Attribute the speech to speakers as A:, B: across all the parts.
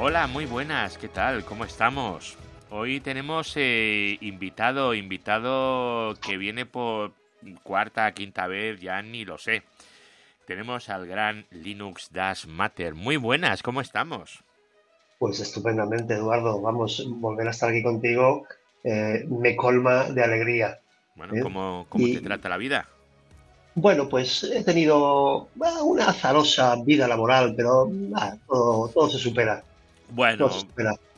A: Hola, muy buenas, ¿qué tal? ¿Cómo estamos? Hoy tenemos eh, invitado, invitado que viene por cuarta, quinta vez, ya ni lo sé. Tenemos al gran Linux Dash Matter. Muy buenas, ¿cómo estamos?
B: Pues estupendamente, Eduardo. Vamos, volver a estar aquí contigo eh, me colma de alegría.
A: Bueno, ¿eh? ¿cómo, cómo te trata la vida?
B: Bueno, pues he tenido una azarosa vida laboral, pero todo, se supera.
A: Bueno.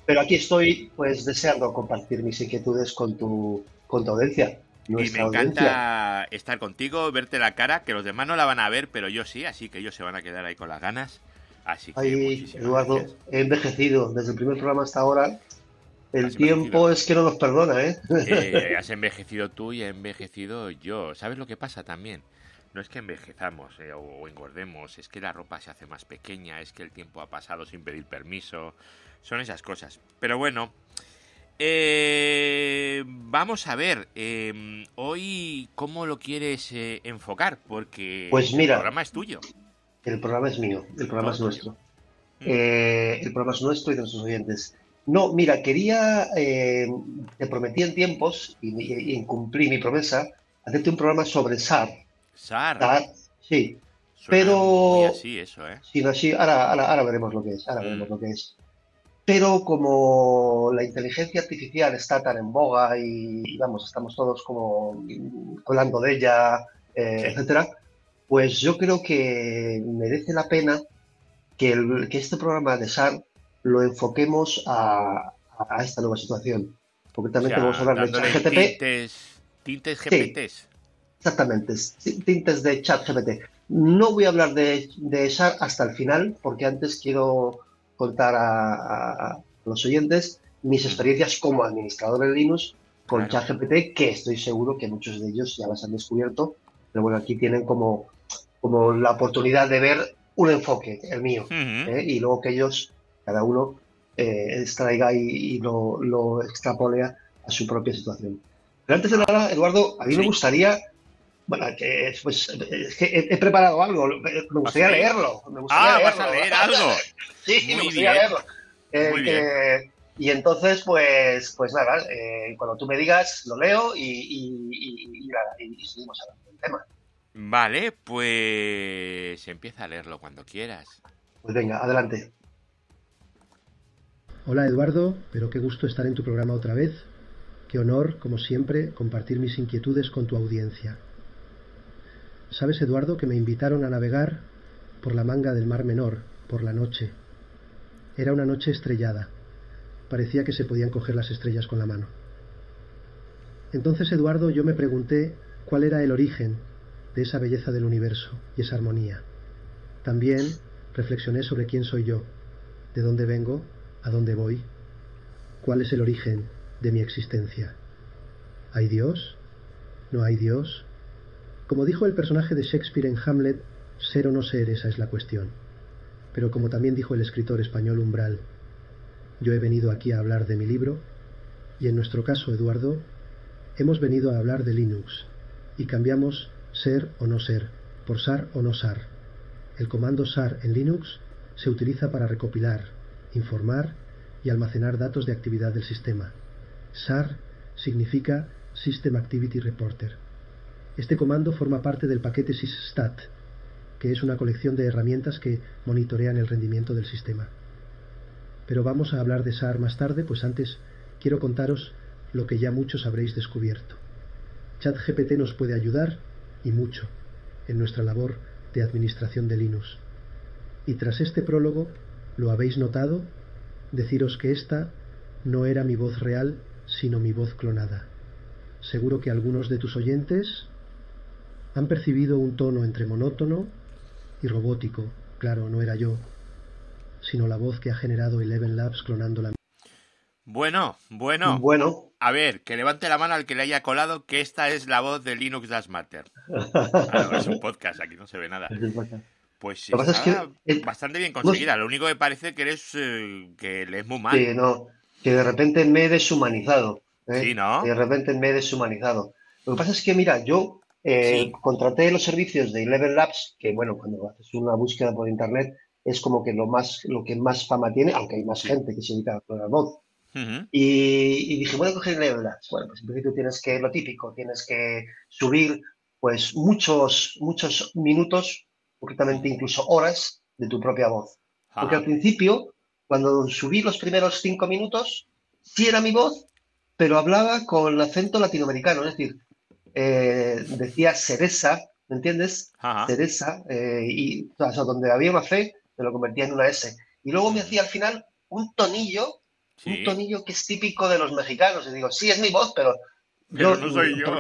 B: Pero aquí estoy, pues, deseando compartir mis inquietudes con tu, con tu audiencia.
A: Y me encanta estar contigo, verte la cara, que los demás no la van a ver, pero yo sí, así que ellos se van a quedar ahí con las ganas. Así que
B: Eduardo, he envejecido desde el primer programa hasta ahora. El tiempo es que no nos perdona, ¿eh?
A: ¿eh? Has envejecido tú y he envejecido yo. ¿Sabes lo que pasa también? No es que envejezamos eh, o engordemos, es que la ropa se hace más pequeña, es que el tiempo ha pasado sin pedir permiso. Son esas cosas. Pero bueno, eh, vamos a ver, em, hoy cómo lo quieres eh, enfocar, porque
B: pues mira,
A: el programa es tuyo.
B: El programa es mío, el programa es nuestro. Mm. Eh, el programa es nuestro y de nuestros oyentes. No, mira, quería, te prometí en tiempos y, incumplí mi promesa, hacerte un programa sobre SAR.
A: SAR.
B: sí. pero
A: así eso, ¿eh?
B: Sí, así, ahora, ahora, veremos lo que es, ahora veremos mm. lo que es. Pero como la inteligencia artificial está tan en boga y, vamos, estamos todos como hablando de ella, eh, etcétera, pues yo creo que merece la pena que, este programa de SAR lo enfoquemos a, esta nueva situación. Concretamente vamos a hablar de ChatGPT.
A: Tintes, tintes GPTs.
B: Exactamente, tintes de ChatGPT. No voy a hablar de, de SAR hasta el final, porque antes quiero contar a, los oyentes mis experiencias como administrador de Linux con ChatGPT, que estoy seguro que muchos de ellos ya las han descubierto, pero bueno, aquí tienen como, como la oportunidad de ver un enfoque, el mío, ¿eh? y luego que ellos, cada uno, eh, extraiga y, lo, lo, extrapolea a su propia situación. Pero antes de nada, Eduardo, a mí me gustaría bueno, que, pues, es que he, preparado algo, me gustaría leerlo. Me gustaría
A: ah, vas a leer algo.
B: sí, me gustaría leerlo. Eh, y entonces, pues, pues nada, eh, cuando tú me digas, lo leo y, y, y, seguimos hablando del tema.
A: Vale, pues empieza a leerlo cuando quieras.
B: Pues venga, adelante.
C: Hola Eduardo, pero qué gusto estar en tu programa otra vez. Qué honor, como siempre, compartir mis inquietudes con tu audiencia. Sabes, Eduardo, que me invitaron a navegar por la manga del Mar Menor, por la noche. Era una noche estrellada. Parecía que se podían coger las estrellas con la mano. Entonces, Eduardo, yo me pregunté cuál era el origen de esa belleza del universo y esa armonía. También reflexioné sobre quién soy yo, de dónde vengo, a dónde voy, cuál es el origen de mi existencia. ¿Hay Dios? ¿No hay Dios? Como dijo el personaje de Shakespeare en Hamlet, ser o no ser, esa es la cuestión. Pero como también dijo el escritor español Umbral, yo he venido aquí a hablar de mi libro, y en nuestro caso, Eduardo, hemos venido a hablar de Linux, y cambiamos ser o no ser por SAR o no SAR. El comando SAR en Linux se utiliza para recopilar, informar y almacenar datos de actividad del sistema. SAR significa System Activity Reporter. Este comando forma parte del paquete sysstat, que es una colección de herramientas que monitorean el rendimiento del sistema. Pero vamos a hablar de SAR más tarde, pues antes quiero contaros lo que ya muchos habréis descubierto. ChatGPT nos puede ayudar, y mucho, en nuestra labor de administración de Linux. Y tras este prólogo, ¿lo habéis notado? Deciros que esta no era mi voz real, sino mi voz clonada. Seguro que algunos de tus oyentes han percibido un tono entre monótono y robótico. Claro, no era yo, sino la voz que ha generado Eleven Labs clonando la
A: bueno, bueno.
B: Bueno.
A: A ver, que levante la mano al que le haya colado que esta es la voz de Linux Das Matter. Ah, es un podcast, aquí no se ve nada. Pues está bastante bien conseguida. Lo único que parece que eres eh, que lees muy mal.
B: Sí, no, que de repente me he deshumanizado. ¿eh?
A: Sí, ¿no?
B: de repente me he deshumanizado. Lo que pasa es que, mira, yo eh, Contraté los servicios de Eleven Labs, que bueno, cuando haces una búsqueda por internet es como que lo más, lo que más fama tiene, aunque hay más gente que se dedica a la voz. y, dije, bueno, coger Neverland. Bueno, pues en principio tienes que, lo típico, tienes que subir pues muchos, muchos minutos, concretamente incluso horas, de tu propia voz. Porque al principio, cuando subí los primeros cinco minutos, sí era mi voz, pero hablaba con acento latinoamericano, es decir, eh, decía Cereza, ¿me entiendes? Cereza, eh, y o sea, donde había una fe, me lo convertía en una S. Y luego me hacía al final un tonillo, un tonillo que es típico de los mexicanos. Y digo, sí, es mi voz, pero,
A: no soy yo.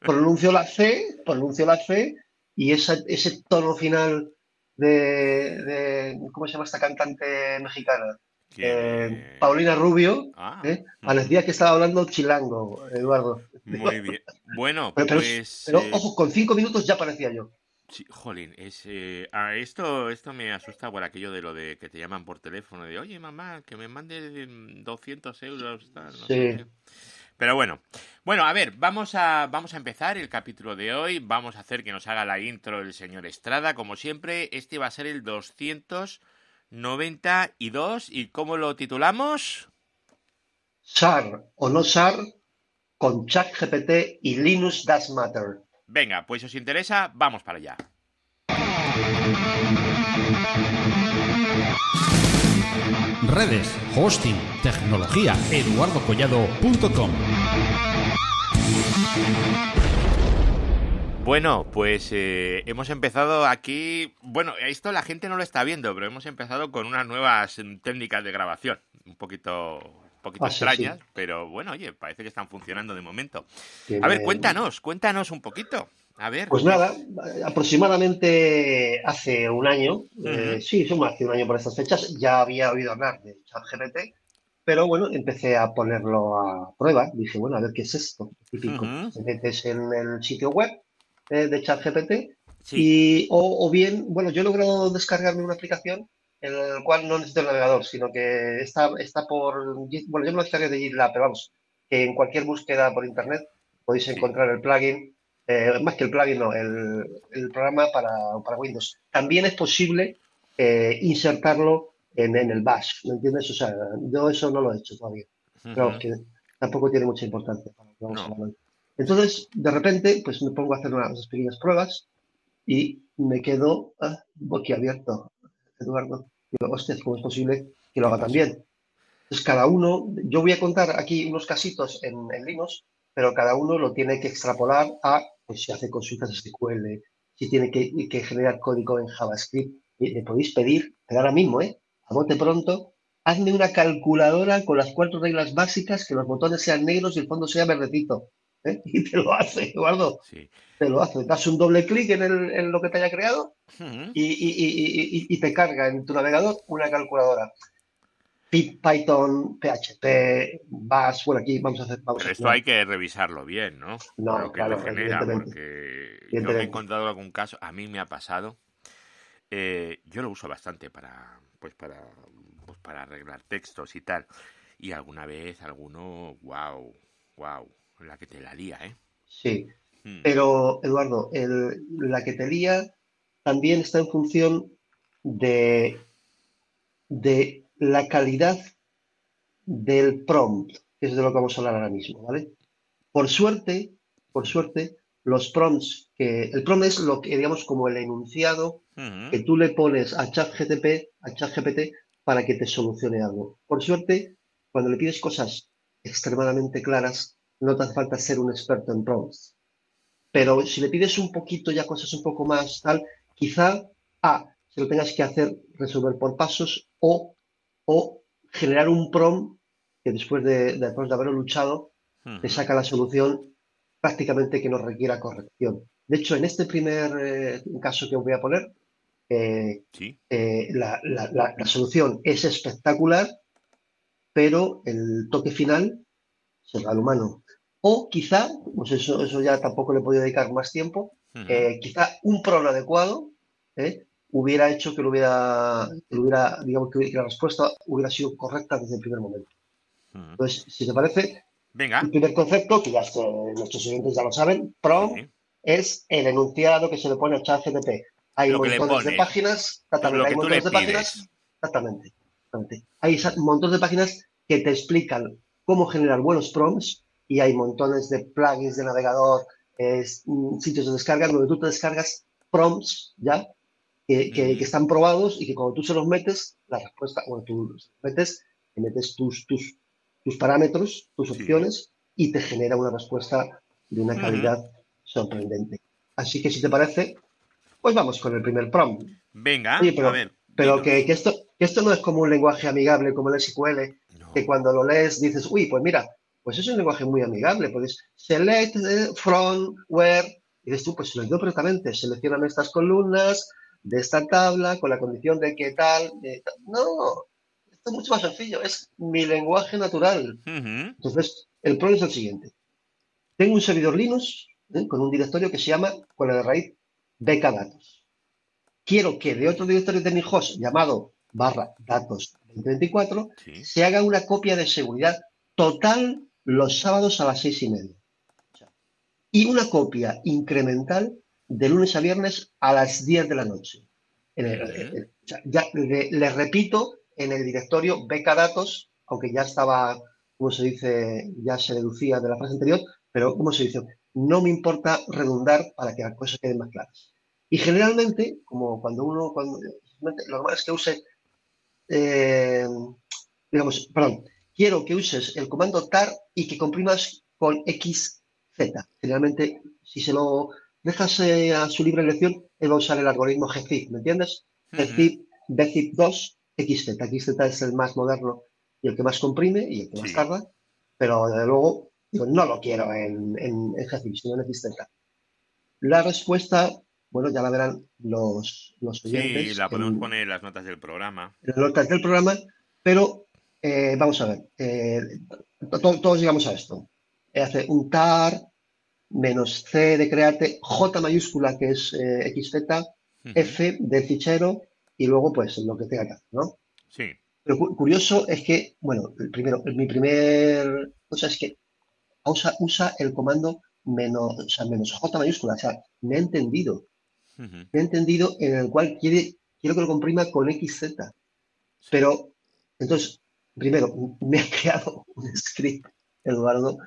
B: Pronuncio la C, pronuncio la C, y ese tono final de, ¿cómo se llama esta cantante mexicana? Eh, Paulina Rubio, ah, ¿eh? parecía que estaba hablando chilango, Eduardo.
A: Muy bien. Bueno,
B: pero,
A: pues.
B: Pero, eh, ojo, con cinco minutos ya parecía yo.
A: Sí, jolín, es, eh, esto, esto me asusta por aquello de lo de que te llaman por teléfono, de oye mamá, que me mande 200 euros. sí. Pero bueno, bueno, a ver, vamos a, vamos a empezar el capítulo de hoy. Vamos a hacer que nos haga la intro el señor Estrada, como siempre. Este va a ser el 292. ¿Y cómo lo titulamos?
B: SAR o no SAR con ChatGPT y Linux Does Matter.
A: Venga, pues si os interesa, vamos para allá.
D: redes, hosting, tecnología, eduardocollado.com.
A: Bueno, pues eh, hemos empezado aquí. Bueno, esto la gente no lo está viendo, pero hemos empezado con unas nuevas técnicas de grabación. Un poquito, un poquito ah, extrañas, pero bueno, oye, parece que están funcionando de momento. A ver, cuéntanos, cuéntanos un poquito. A ver.
B: Pues nada, aproximadamente hace un año, eh, sí, somos hace un año por estas fechas, ya había oído hablar de ChatGPT, pero bueno, empecé a ponerlo a prueba. Dije, bueno, a ver qué es esto. Típico. Te metes en el sitio web eh, de ChatGPT y, o, bien, bueno, yo he logrado descargarme una aplicación en la cual no necesito el navegador, sino que está, está por. Bueno, yo me lo descargué de GitLab, pero vamos, que en cualquier búsqueda por internet podéis encontrar el plugin eh, más que el plugin, no, el, programa para, para, Windows. También es posible eh, insertarlo en, el Bash, ¿me entiendes? O sea, yo eso no lo he hecho todavía. Pero que tampoco tiene mucha importancia. Entonces, de repente, pues me pongo a hacer unas pequeñas pruebas y me quedo ah, boquiabierto, Eduardo. Digo, hostia, ¿cómo es posible que lo haga también? Entonces, cada uno, yo voy a contar aquí unos casitos en, en Linux, pero cada uno lo tiene que extrapolar a pues si hace consultas SQL, si tiene que, generar código en JavaScript, le podéis pedir, pero ahora mismo, ¿eh? A bote pronto, hazme una calculadora con las cuatro reglas básicas, que los botones sean negros y el fondo sea verdecito. ¿Eh? Y te lo hace, Eduardo. Sí. Te lo hace. Das un doble clic en, lo que te haya creado y, te carga en tu navegador una calculadora. Python, PHP, Bash, bueno, aquí vamos a hacer... Pero
A: esto hay que revisarlo bien, ¿no?
B: No, lo
A: que claro, genera, porque yo me he encontrado algún caso, a mí me ha pasado, eh, yo lo uso bastante para, pues para, pues para arreglar textos y tal, y alguna vez alguno, wow, wow, la que te la lía, ¿eh?
B: Sí, hmm. pero Eduardo, el, la que te lía también está en función de, de la calidad del prompt, que es de lo que vamos a hablar ahora mismo, ¿vale? Por suerte, por suerte, los prompts que el prompt es lo que digamos como el enunciado que tú le pones a ChatGPT, a ChatGPT para que te solucione algo. Por suerte, cuando le pides cosas extremadamente claras, no te hace falta ser un experto en prompts. Pero si le pides un poquito ya cosas un poco más tal, quizá A, se lo tengas que hacer resolver por pasos o o generar un prom que después de, después de haberlo luchado te saca la solución prácticamente que no requiera corrección. De hecho, en este primer eh, caso que os voy a poner, eh, eh, la, solución es espectacular, pero el toque final se da al humano. O quizá, pues eso, eso ya tampoco le he podido dedicar más tiempo, quizá un prom adecuado, hubiera hecho que lo hubiera, que hubiera digamos, que la respuesta hubiera sido correcta desde el primer momento. Entonces, si te parece,
A: Venga.
B: el primer concepto, que ya nuestros oyentes ya lo saben, PROM es el enunciado que se le pone a ChatGPT. Hay
A: Lo
B: montones de páginas, exactamente,
A: Lo
B: hay montones de
A: pides.
B: páginas, exactamente, exactamente. Hay montones de páginas que te explican cómo generar buenos prompts y hay montones de plugins de navegador, mm, sitios de descarga donde tú te descargas prompts ya que, que- que están probados y que cuando tú se los metes, la respuesta, bueno, tú los metes, te metes tus, tus, tus parámetros, tus
A: Sí.
B: opciones y te genera una respuesta de una calidad sorprendente. Así que si te parece, pues vamos con el primer prompt.
A: Venga,
B: Oye, pero-
A: a ver.
B: Pero que, que esto, que esto no es como un lenguaje amigable como el SQL,
A: No.
B: que cuando lo lees dices, uy, pues mira, pues es un lenguaje muy amigable, puedes select eh, from, where, y dices tú, pues lo entiendo perfectamente, seleccionan estas columnas de esta tabla con la condición de que tal, de tal. No, esto es mucho más sencillo, es mi lenguaje natural. Entonces, el problema es el siguiente. Tengo un servidor Linux ¿eh? con un directorio que se llama, con la de raíz, becadatos. Quiero que de otro directorio de mi host llamado barra datos 2024
A: Sí.
B: se haga una copia de seguridad total los sábados a las seis y media. Y una copia incremental de lunes a viernes a las 10 de la noche. En el- ya le, le repito en el directorio becadatos, aunque ya estaba, como se dice, ya se deducía de la frase anterior, pero como se dice, no me importa redundar para que las cosas queden más claras. Y generalmente, como cuando uno, cuando, lo normal es que use, eh, digamos, perdón, quiero que uses el comando tar y que comprimas con XZ. Generalmente, si se lo dejas eh, a su libre elección, él va a usar el algoritmo gzip, ¿me entiendes? Gzip, bzip2, XZ. XZ es el más moderno y el que más comprime y el que más tarda, pero desde luego no lo quiero en, en, en gzip, sino en XZ. La respuesta, bueno, ya la verán los, los oyentes.
A: Sí, la podemos
B: en-
A: poner en las notas del programa.
B: en las notas del programa, pero eh, vamos a ver, eh, to- todos llegamos a esto. Eh, hace un tar menos c de create, j mayúscula que es xz, f del fichero y luego pues lo que tenga que hacer, ¿no?
A: Sí.
B: Pero cu- curioso es que, bueno, el primero, mi primer cosa es que usa, usa el comando menos, o sea, menos j mayúscula, o sea, me ha entendido, me ha entendido en el cual quiere, quiero que lo comprima con xz. Pero, entonces, primero, me ha creado un script, Eduardo,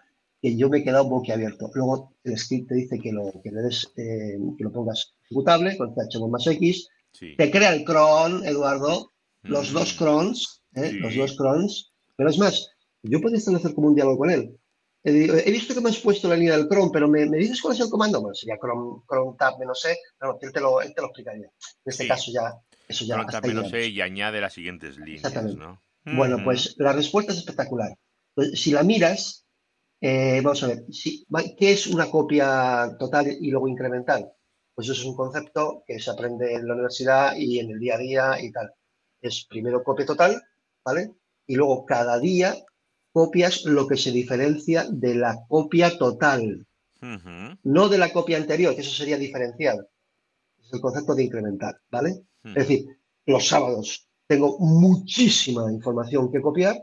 B: que yo me he quedado boquiabierto. Luego, el script te dice que lo, que le des, eh, que lo pongas ejecutable con ch más x.
A: Sí.
B: Te crea el cron, Eduardo, los
A: Mm.
B: dos crons, ¿eh?
A: Sí.
B: los dos crons. Pero es más, yo podría establecer como un diálogo con él. He, visto que me has puesto la línea del cron, pero ¿me, me dices cuál es el comando? Bueno, sería cron, cron tab menos e, pero no, él te lo, él te lo explicaría. En este
A: Sí.
B: caso ya, eso ya hasta ahí
A: menos sé y añade las siguientes líneas,
B: Exactamente.
A: ¿No?
B: Bueno, pues la respuesta es espectacular. Pues, si la miras, eh, vamos a ver, si- ¿qué es una copia total y luego incremental? Pues eso es un concepto que se aprende en la universidad y en el día a día y tal. Es primero copia total, ¿vale? Y luego cada día copias lo que se diferencia de la copia total, no de la copia anterior, que eso sería diferencial. Es el concepto de incremental, ¿vale? Es decir, los sábados tengo muchísima información que copiar,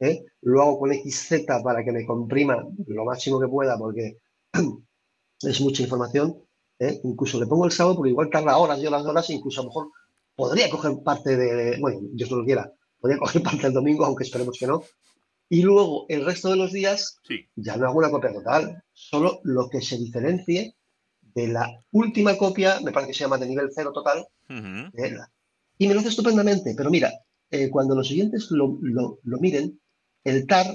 B: ¿eh? lo hago con XZ para que me comprima lo máximo que pueda porque es mucha información, ¿eh? incluso le pongo el sábado porque igual tarda horas, yo las horas, incluso a lo mejor podría coger parte de, bueno, Dios no lo quiera, podría coger parte del domingo, aunque esperemos que no, y luego el resto de los días
A: Sí.
B: ya no hago una copia total, solo lo que se diferencie de la última copia, me parece que se llama de nivel cero total,
A: Ujú.
B: de la- y me lo hace estupendamente, pero mira, eh, cuando los siguientes lo, lo- lo miren, el tar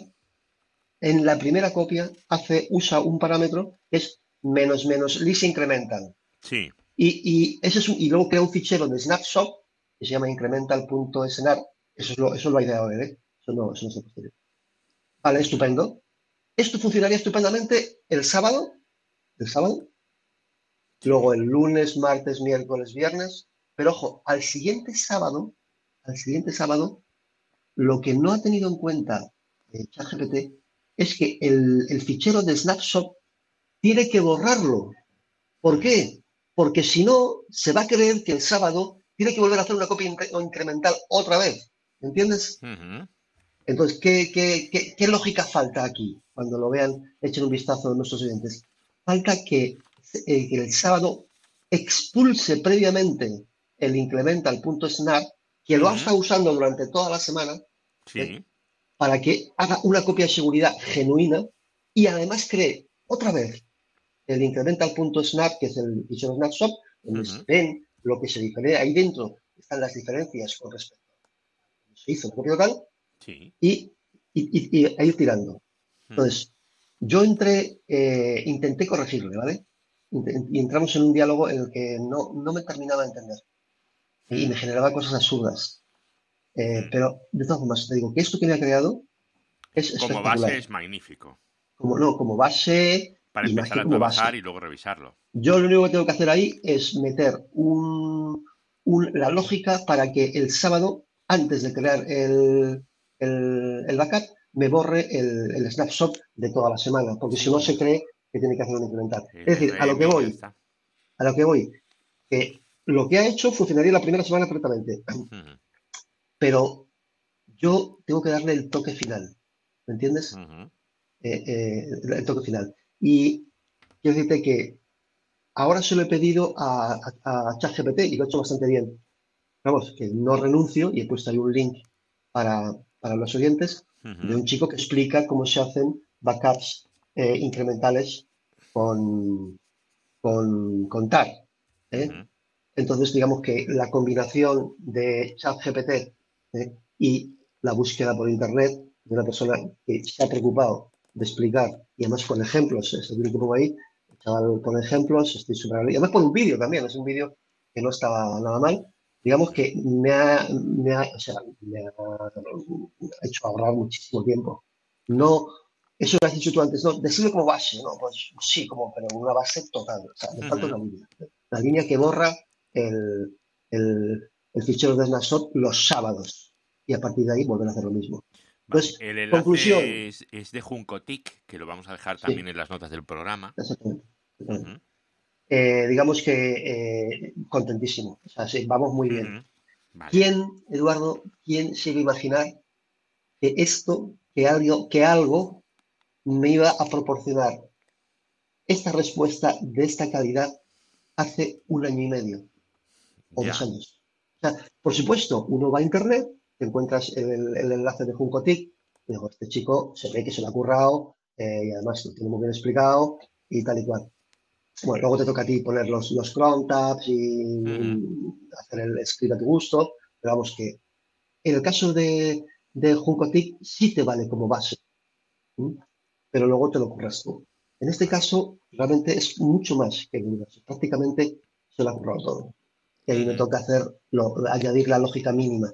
B: en la primera copia hace, usa un parámetro que es menos menos list incremental.
A: Sí.
B: Y, y ese es un- y luego crea un fichero de snapshot que se llama incremental.snar. Eso es lo, eso lo ha ideado él, ¿eh? Eso no, eso no se posterior. Vale, estupendo. Esto funcionaría estupendamente el sábado, el sábado, luego el lunes, martes, miércoles, viernes, pero ojo, al siguiente sábado, al siguiente sábado, lo que no ha tenido en cuenta eh, ChatGPT es que el, el fichero de snapshot tiene que borrarlo. ¿Por qué? Porque si no, se va a creer que el sábado tiene que volver a hacer una copia incre- incremental otra vez. ¿Entiendes? Entonces, ¿qué, qué, qué, qué lógica falta aquí? Cuando lo vean, echen un vistazo a nuestros oyentes. Falta que, eh, que el sábado expulse previamente el incremental.snap, que lo ha estado usando durante toda la semana,
A: Sí.
B: para que haga una copia de seguridad genuina y además cree otra vez el incremental.snap, que es el fichero snapshot, donde se ven lo que se diferencia ahí dentro, están las diferencias con respecto a lo que se hizo el propio local
A: Sí.
B: y, y, y- y a ir tirando. Entonces, yo entré, eh, intenté corregirle, ¿vale? Y entramos en un diálogo en el que no, no me terminaba de entender y me generaba cosas absurdas. Eh, pero, de todas formas, te digo que esto que me ha creado es
A: Como base es magnífico.
B: Como, no, como base,
A: Para empezar a trabajar
B: base.
A: y luego revisarlo.
B: Yo lo único que tengo que hacer ahí es meter un, un- la lógica para que el sábado, antes de crear el, el, el backup, me borre el, el snapshot de toda la semana, porque si no se cree que tiene que hacer un incremental. Es decir, a lo que voy, a lo que voy, que lo que ha hecho funcionaría la primera semana perfectamente, pero yo tengo que darle el toque final, ¿me entiendes? eh, eh, el toque final. Y quiero decirte que ahora se lo he pedido a, a, a ChatGPT y lo he hecho bastante bien. Vamos, que no renuncio y he puesto ahí un link para, para los oyentes de un chico que explica cómo se hacen backups eh, incrementales con, con, con TAR. ¿eh? Entonces, digamos que la combinación de ChatGPT ¿eh? y la búsqueda por Internet de una persona que se ha preocupado de explicar, y además con ejemplos, es el que pongo ahí, chaval pone ejemplos, estoy súper Y además pone un vídeo también, es un vídeo que no estaba nada mal. Digamos que me ha, me ha, o sea, me ha hecho ahorrar muchísimo tiempo. No, eso que has dicho tú antes, no, decirlo como base, no, pues sí, como, pero una base total. O sea, me falta
A: Ujú.
B: una línea. La línea que borra el, el, el fichero de Snapshot los sábados. Y a partir de ahí volver a hacer lo mismo.
A: Vale,
B: Pues,
A: el enlace
B: conclusión.
A: es, es de Juncotic, que lo vamos a dejar
B: Sí.
A: también en las notas del programa.
B: Exactamente. Eh, digamos que eh, contentísimo. O sea, sí, vamos muy bien.
A: Vale.
B: ¿Quién, Eduardo, quién se iba a imaginar que esto, que algo, que algo me iba a proporcionar esta respuesta de esta calidad hace un año y medio o
A: Ya.
B: dos años? O sea, por supuesto, uno va a internet, te encuentras el, el enlace de Juncotic, y digo, este chico se ve que se lo ha currado eh, y además lo tiene muy bien explicado y tal y cual. Bueno, luego te toca a ti poner los, los cron tabs y
A: Ujú.
B: hacer el script a tu gusto, pero vamos que en el caso de, de Juncotic sí te vale como base, ¿m? pero luego te lo curras tú. En este caso, realmente es mucho más que el universo. Prácticamente se lo ha currado todo. Y ahí me
A: Ujú.
B: toca hacer lo- añadir la lógica mínima.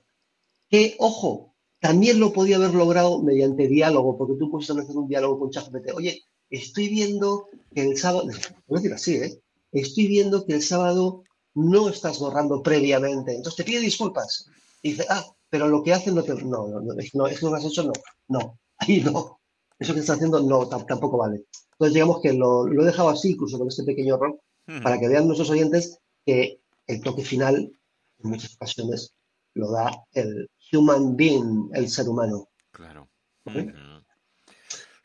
B: Que, ojo, también lo podía haber logrado mediante diálogo, porque tú puedes establecer un diálogo con ChatGPT. Oye, estoy viendo que el sábado, voy a decir así, ¿eh? Estoy viendo que el sábado no estás borrando previamente, entonces te pide disculpas. Y dice, ah, pero lo que hacen no te... No, no, no, no, es que lo que has hecho no, no, ahí no. Eso que estás haciendo no, tam- tampoco vale. Entonces digamos que lo, lo he dejado así, incluso con este pequeño error, para que vean nuestros oyentes que el toque final en muchas ocasiones lo da el human being, el ser humano.
A: Claro. Ujú.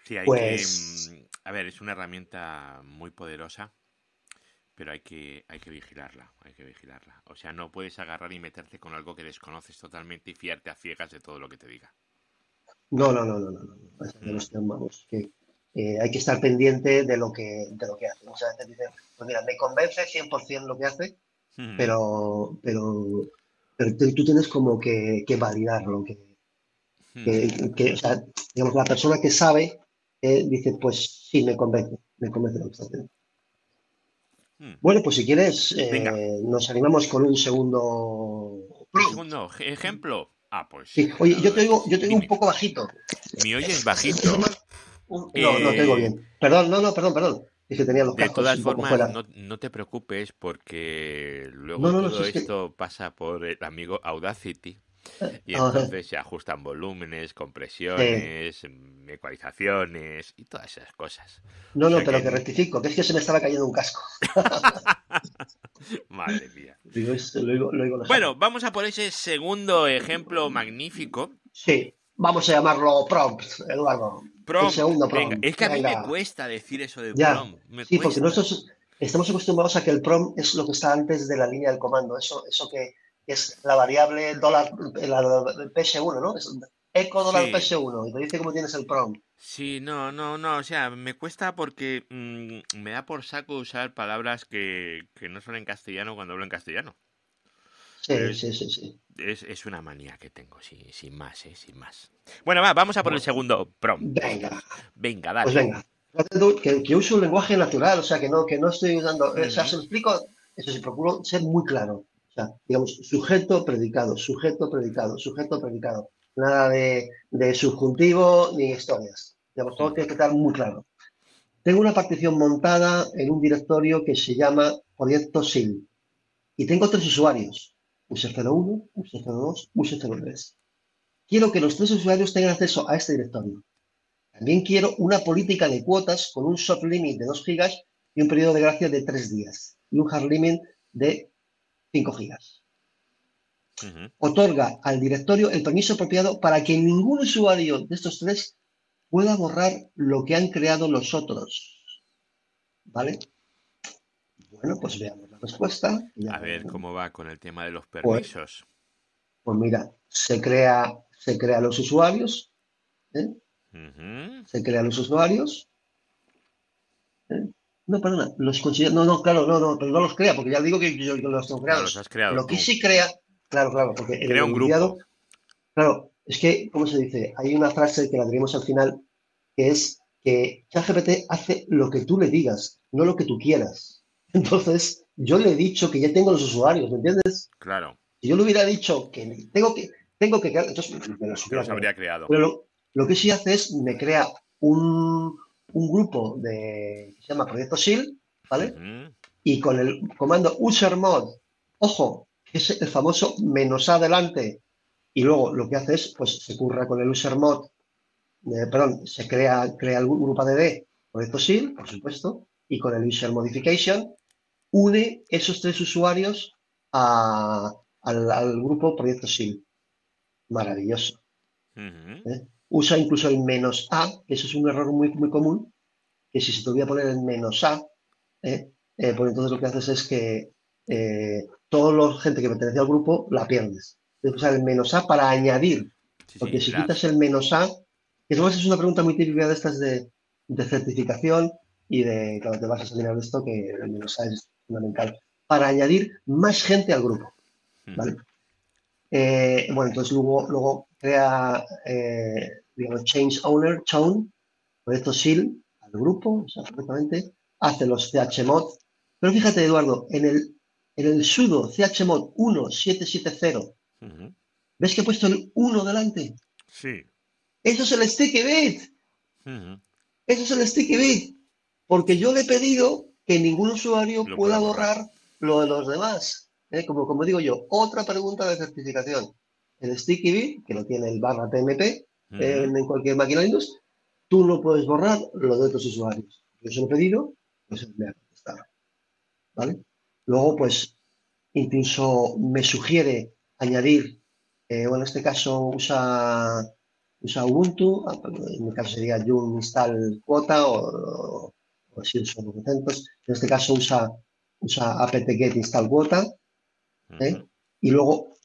A: Sí, hay
B: Pues-
A: que. mm, A ver, es una herramienta muy poderosa, pero hay que, hay que vigilarla. Hay que vigilarla. O sea, no puedes agarrar y meterte con algo que desconoces totalmente y fiarte a ciegas de todo lo que te diga.
B: No, no, no, no, no, no. O sea, vamos, que eh, hay que estar pendiente de lo que, de lo que hace. Muchas veces dicen, pues mira, me convence 100% lo que hace, Pero, pero, pero tú tú tienes como que, que validarlo, que, que, que, o sea, digamos, la persona que sabe eh, dice, pues sí, me convence, me convence lo que está haciendo.
A: Mm.
B: Bueno, pues si quieres, eh, nos animamos con un segundo.
A: Un segundo ej- ejemplo. Ah, pues.
B: Sí. Oye, yo te digo, yo te digo un poco bajito.
A: Mi oyes bajito.
B: Un- No, no te digo
A: Eh,
B: bien. Perdón, no, no, perdón, perdón. Es que tenía los
A: De todas formas, no, no te preocupes porque luego
B: No, no, no,
A: todo
B: si es que-
A: esto pasa por el amigo Audacity y
B: Ah,
A: entonces se ajustan volúmenes, compresiones, mm, ecualizaciones y todas esas cosas.
B: No,
A: o
B: no,
A: sea
B: pero
A: que-
B: que rectifico, que es que se me estaba cayendo un casco.
A: Madre mía.
B: Digo, esto, lo digo, lo digo lejano.
A: Bueno, vamos a por ese segundo ejemplo magnífico.
B: Sí, vamos a llamarlo prompt, Eduardo.
A: Prom. Venga, es que a mí
B: Venga.
A: me cuesta decir eso de
B: Ya,
A: prom. Me
B: Sí, porque nosotros, estamos acostumbrados a que el prom es lo que está antes de la línea del comando, eso, eso que es la variable dólar, la, PS1, ¿no? Es eco dólar PS1 y te dice cómo tienes el prom.
A: Sí, no, no, no, o sea, me cuesta porque mm, me da por saco usar palabras que, que no son en castellano cuando hablo en castellano.
B: Sí, sí, sí, sí.
A: Es, es, una manía que tengo, sí, sin más, eh, sin más. Bueno, va, vamos a por el segundo prom.
B: Venga.
A: Venga, dale.
B: Pues venga. Que, que uso un lenguaje natural, o sea, que no, que no estoy usando. O sea, se lo explico, eso sí, procuro ser muy claro. O sea, digamos, sujeto, predicado, sujeto, predicado, sujeto, predicado. Nada de, de subjuntivo ni historias. Digamos, todo tiene que estar muy claro. Tengo una partición montada en un directorio que se llama Proyecto SIL. Y tengo tres usuarios. UC01, UC02, UC03. Quiero que los tres usuarios tengan acceso a este directorio. También quiero una política de cuotas con un soft limit de 2 GB y un periodo de gracia de 3 días y un hard limit de 5 GB. Otorga al directorio el permiso apropiado para que ningún usuario de estos tres pueda borrar lo que han creado los otros. ¿Vale? Bueno, pues veamos respuesta.
A: A ver cómo va con el tema de los pues, permisos.
B: Pues, mira, se crea, se crea los usuarios. ¿eh? Se crean los usuarios. ¿eh? No, perdona, los. No, no, claro, no, no, pero no los crea, porque ya digo que yo, los tengo creados.
A: los has creado
B: Lo que sí crea, claro, claro, porque
A: crea un grupo.
B: Claro, es que, ¿cómo se dice? Hay una frase que la tenemos al final, que es que ChatGPT hace lo que tú le digas, no lo que tú quieras. Entonces, yo le he dicho que ya tengo los usuarios, ¿me entiendes?
A: Claro.
B: Si yo le hubiera dicho que tengo que, tengo que crear, entonces me
A: los, los habría creado.
B: Pero lo, que sí hace es, me crea un, un grupo de, que se llama Proyecto SIL, ¿vale? Y con el comando usermod, ojo, que es el famoso menos adelante, y luego lo que hace es, pues se curra con el usermod, eh, perdón, se crea, crea el grupo ADD, Proyecto SIL, por supuesto, y con el user modification une esos tres usuarios al, grupo Proyecto SIL. Maravilloso. ¿Eh? Usa incluso el menos A, que eso es un error muy, muy común, que si se te olvida poner el menos A, ¿eh? Eh, pues entonces lo que haces es que toda la gente que pertenece al grupo la pierdes. Tienes que usar el menos A para añadir, porque si quitas el menos A, que es una pregunta muy típica de estas de, de certificación, y de cuando te vas a salir de esto, que el menos es fundamental, para añadir más gente al grupo. ¿vale? Eh, bueno, entonces luego, luego crea, eh, digamos, Change Owner, Chown, proyecto SIL al grupo, o sea, perfectamente, hace los chmod. Pero fíjate, Eduardo, en el, en el sudo chmod 1770, ¿ves que he puesto el 1 delante?
A: Sí.
B: Eso es el sticky bit. Eso es el sticky bit. Porque yo le he pedido que ningún usuario pueda borrar lo de los demás. ¿eh? Como, como digo yo, otra pregunta de certificación. El Sticky Bit, que lo tiene el barra TMP en, cualquier máquina Windows, tú no puedes borrar lo de otros usuarios. Yo se lo he pedido, pues me ha contestado. ¿Vale? Luego, pues, incluso me sugiere añadir, eh, bueno, en este caso usa, usa Ubuntu, ah, en mi caso sería Yum install quota o así son contentos. En este caso usa, usa apt-get install quota ¿eh? y luego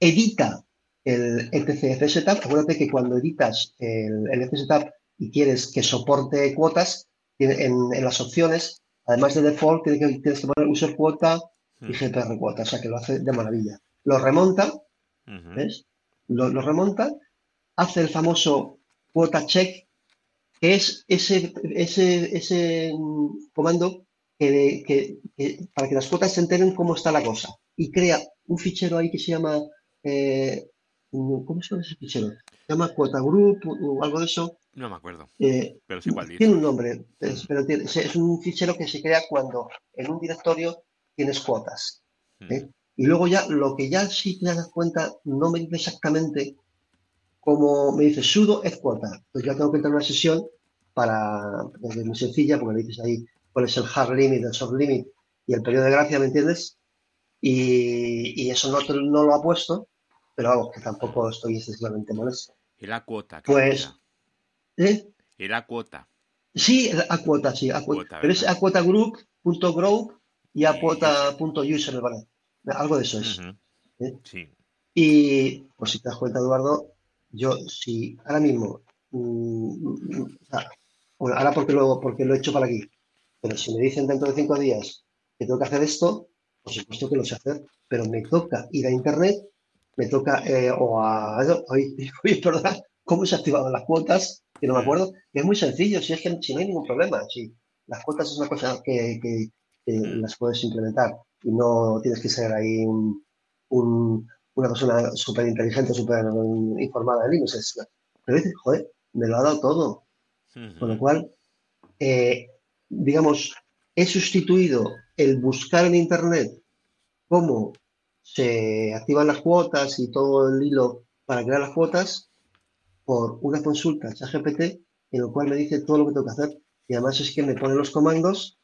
B: edita el etc setup. Acuérdate que cuando editas el, el setup y quieres que soporte cuotas, en, en las opciones, además de default, tienes que, tienes que poner user cuota y gpr cuota, o sea que lo hace de maravilla. Lo remonta, ¿ves? Lo, lo, remonta, hace el famoso cuota check que es ese, ese, ese comando que, para que las cuotas se enteren cómo está la cosa. Y crea un fichero ahí que se llama, eh, ¿cómo se llama ese fichero? Se llama cuota group o algo de eso.
A: No me acuerdo.
B: Eh,
A: pero es igual.
B: Tiene un nombre, pero es un fichero que se crea cuando en un directorio tienes cuotas. Hmm. ¿eh? Y luego ya, lo que ya sí te das cuenta, no me dice exactamente como me dice sudo es cuota. Pues yo tengo que entrar a una sesión para, es muy sencilla, porque le dices ahí cuál es el hard limit, el soft limit y el periodo de gracia, ¿me entiendes? Y, eso no, no lo ha puesto, pero vamos, que tampoco estoy excesivamente molesto.
A: ¿Y la cuota?
B: Pues, ¿eh?
A: ¿Y la cuota?
B: Sí, a cuota, sí, a cuota. Pero es a cuota group.group y a cuota.user, me parece. Algo de eso es. ¿eh? Sí. Y, pues si te das cuenta, Eduardo, yo, si ahora mismo, mm, bueno, ahora porque lo, porque lo he hecho para aquí, pero si me dicen dentro de cinco días que tengo que hacer esto, por supuesto que lo sé hacer, pero me toca ir a internet, me toca, eh, o a, oye, ¿verdad? ¿Cómo se activaban las cuotas? Que no me acuerdo, es muy sencillo, si es que si no hay ningún problema, si las cuotas es una cosa que, que, las puedes implementar y no tienes que ser ahí un, una persona súper inteligente, súper informada de Linux. pero dices, joder, me lo ha dado todo. Con lo cual, eh, digamos, he sustituido el buscar en Internet cómo se activan las cuotas y todo el hilo para crear las cuotas por una consulta ChatGPT en el cual me dice todo lo que tengo que hacer y además es que me pone los comandos,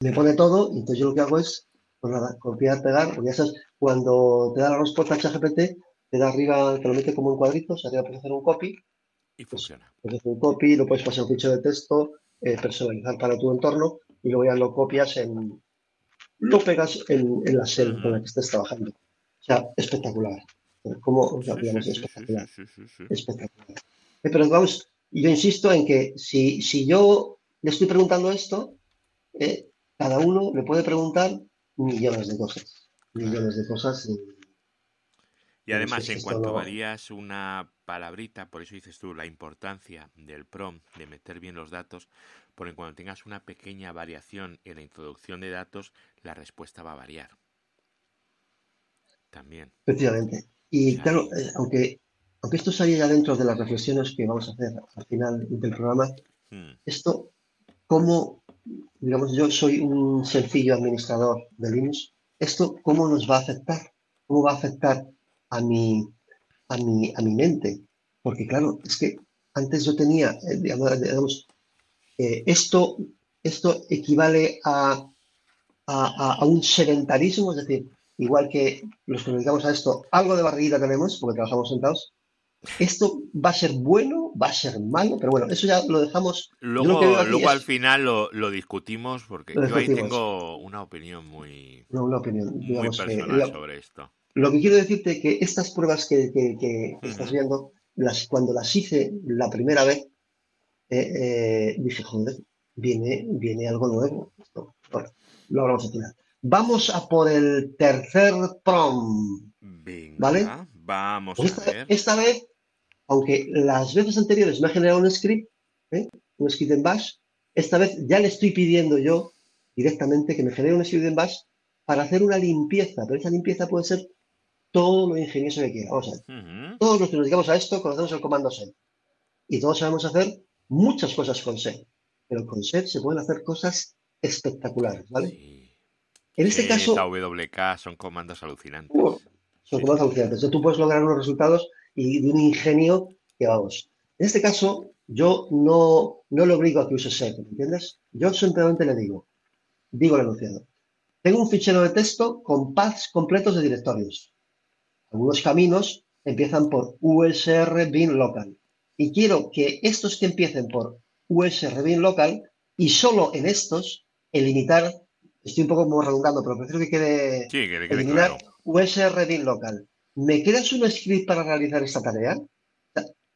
B: me pone todo y entonces yo lo que hago es pues nada, copiar, pegar, porque ya sabes, cuando te da la respuesta ChatGPT, te da arriba, te lo mete como en cuadritos, arriba puedes hacer un copy.
A: Y funciona.
B: Puedes hacer un copy, lo puedes pasar a un fichero de texto, eh, personalizar para tu entorno y luego ya lo copias en. lo pegas en, en la cel con la que estés trabajando. O sea, espectacular. Como, o sea, digamos, espectacular. espectacular. Eh, pero vamos, yo insisto en que si, si yo le estoy preguntando esto, eh, cada uno le puede preguntar millones de cosas. Millones de cosas.
A: Y, además, en cuanto varías una palabrita, por eso dices tú la importancia del prompt, de meter bien los datos, porque cuando tengas una pequeña variación en la introducción de datos, la respuesta va a variar. También.
B: Efectivamente. Y claro, eh, aunque, aunque esto salga dentro de las reflexiones que vamos a hacer al final del programa, hmm. esto, ¿cómo digamos, yo soy un sencillo administrador de Linux, ¿esto cómo nos va a afectar? ¿Cómo va a afectar a mi, a mi, a mi mente? Porque claro, es que antes yo tenía, eh, digamos, eh, esto, esto equivale a, a, un sedentarismo, es decir, igual que los que nos dedicamos a esto, algo de barriguita tenemos porque trabajamos sentados, esto va a ser bueno, va a ser malo, pero bueno, eso ya lo dejamos.
A: Luego, luego al final lo, lo discutimos porque yo ahí tengo una opinión muy,
B: una opinión,
A: muy personal sobre esto.
B: Lo que quiero decirte es que estas pruebas que, que, estás viendo, las, cuando las hice la primera vez, eh, eh, dije, joder, viene, viene algo nuevo. bueno, lo vamos a tirar. Vamos a por el tercer prom. ¿Vale?
A: Vamos pues
B: a
A: ver.
B: Esta vez aunque las veces anteriores me ha generado un script, ¿eh? un script en bash, esta vez ya le estoy pidiendo yo directamente que me genere un script en bash para hacer una limpieza, pero esa limpieza puede ser todo lo ingenioso que quiera. Vamos a ver. Todos los que nos dedicamos a esto conocemos el comando set. Y todos sabemos hacer muchas cosas con set. Pero con set se pueden hacer cosas espectaculares, ¿vale? En este caso.
A: WK son comandos alucinantes.
B: son comandos alucinantes. Entonces, tú puedes lograr unos resultados y de un ingenio que vamos. En este caso, yo no, no le obligo a que use ¿me entiendes? Yo simplemente le digo, digo el enunciado. Tengo un fichero de texto con paths completos de directorios. Algunos caminos empiezan por usr bin local. Y quiero que estos que empiecen por usr bin local y solo en estos eliminar, estoy un poco como redundando, pero prefiero que quede,
A: sí, que quede eliminar
B: usr bin local. ¿Me quedas un script para realizar esta tarea?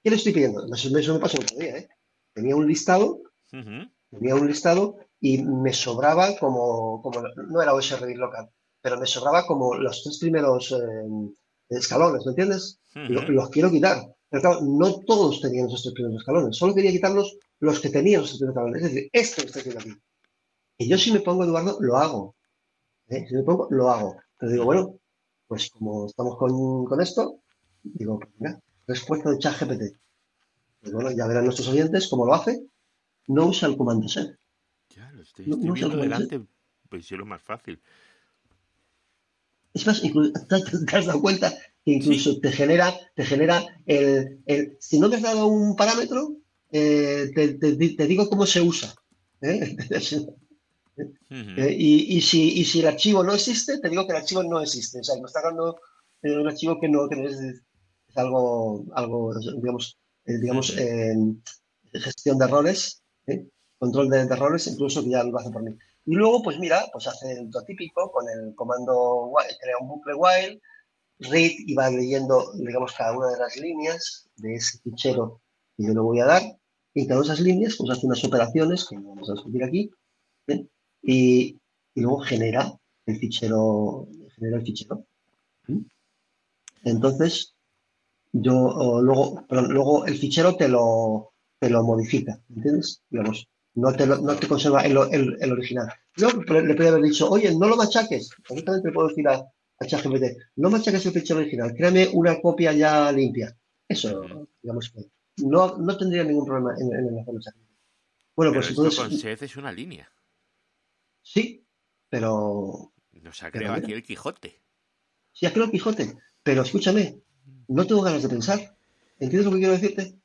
B: ¿Qué le estoy pidiendo? Eso me pasó otro día, ¿eh? Tenía un listado, tenía un listado y me sobraba como, como no era OSR local, pero me sobraba como los tres primeros eh, escalones, ¿me entiendes? los, quiero quitar. Pero claro, no todos tenían esos tres primeros escalones, solo quería quitarlos los que tenían esos tres primeros escalones. Es decir, este que estoy haciendo aquí. Y yo si me pongo, Eduardo, lo hago. ¿eh? Si me pongo, lo hago. Pero digo, bueno, pues como estamos con, esto, digo, pues mira, respuesta de ChatGPT. Pues bueno, ya verán nuestros oyentes cómo lo hace. No usa el comando set.
A: Ya, lo estoy, estoy viendo delante, pues es lo más fácil.
B: Es más, te, has dado cuenta que incluso te genera, te genera el, el, si no me has dado un parámetro, eh, te, te, digo cómo se usa. ¿eh? Eh, y, si, si el archivo no existe, te digo que el archivo no existe. O sea, me está dando eh, un archivo que no, es, algo, algo digamos, eh, digamos gestión de errores, ¿eh? control de, errores, incluso que ya lo hace por mí. Y luego, pues mira, pues hace lo típico con el comando crea un bucle while, read y va leyendo, digamos, cada una de las líneas de ese fichero que yo le voy a dar. Y cada una de esas líneas, pues hace unas operaciones que vamos a discutir aquí. Y, y, luego genera el fichero, genera el fichero. Entonces, yo luego, pero luego el fichero te lo, te lo modifica, ¿entiendes? Digamos, no te, no te conserva el, el, original. Yo le podría haber dicho, oye, no lo machaques. Perfectamente le puedo decir a, a ChatGPT, no machaques el fichero original, créame una copia ya limpia. Eso, digamos que no, no tendría ningún problema en, en el hacerlo.
A: Bueno, pues entonces. con es una línea.
B: Sí, pero.
A: Nos ha creado aquí el Quijote.
B: Sí, ha creado el Quijote. Pero escúchame, no tengo ganas de pensar. ¿Entiendes lo que quiero decirte?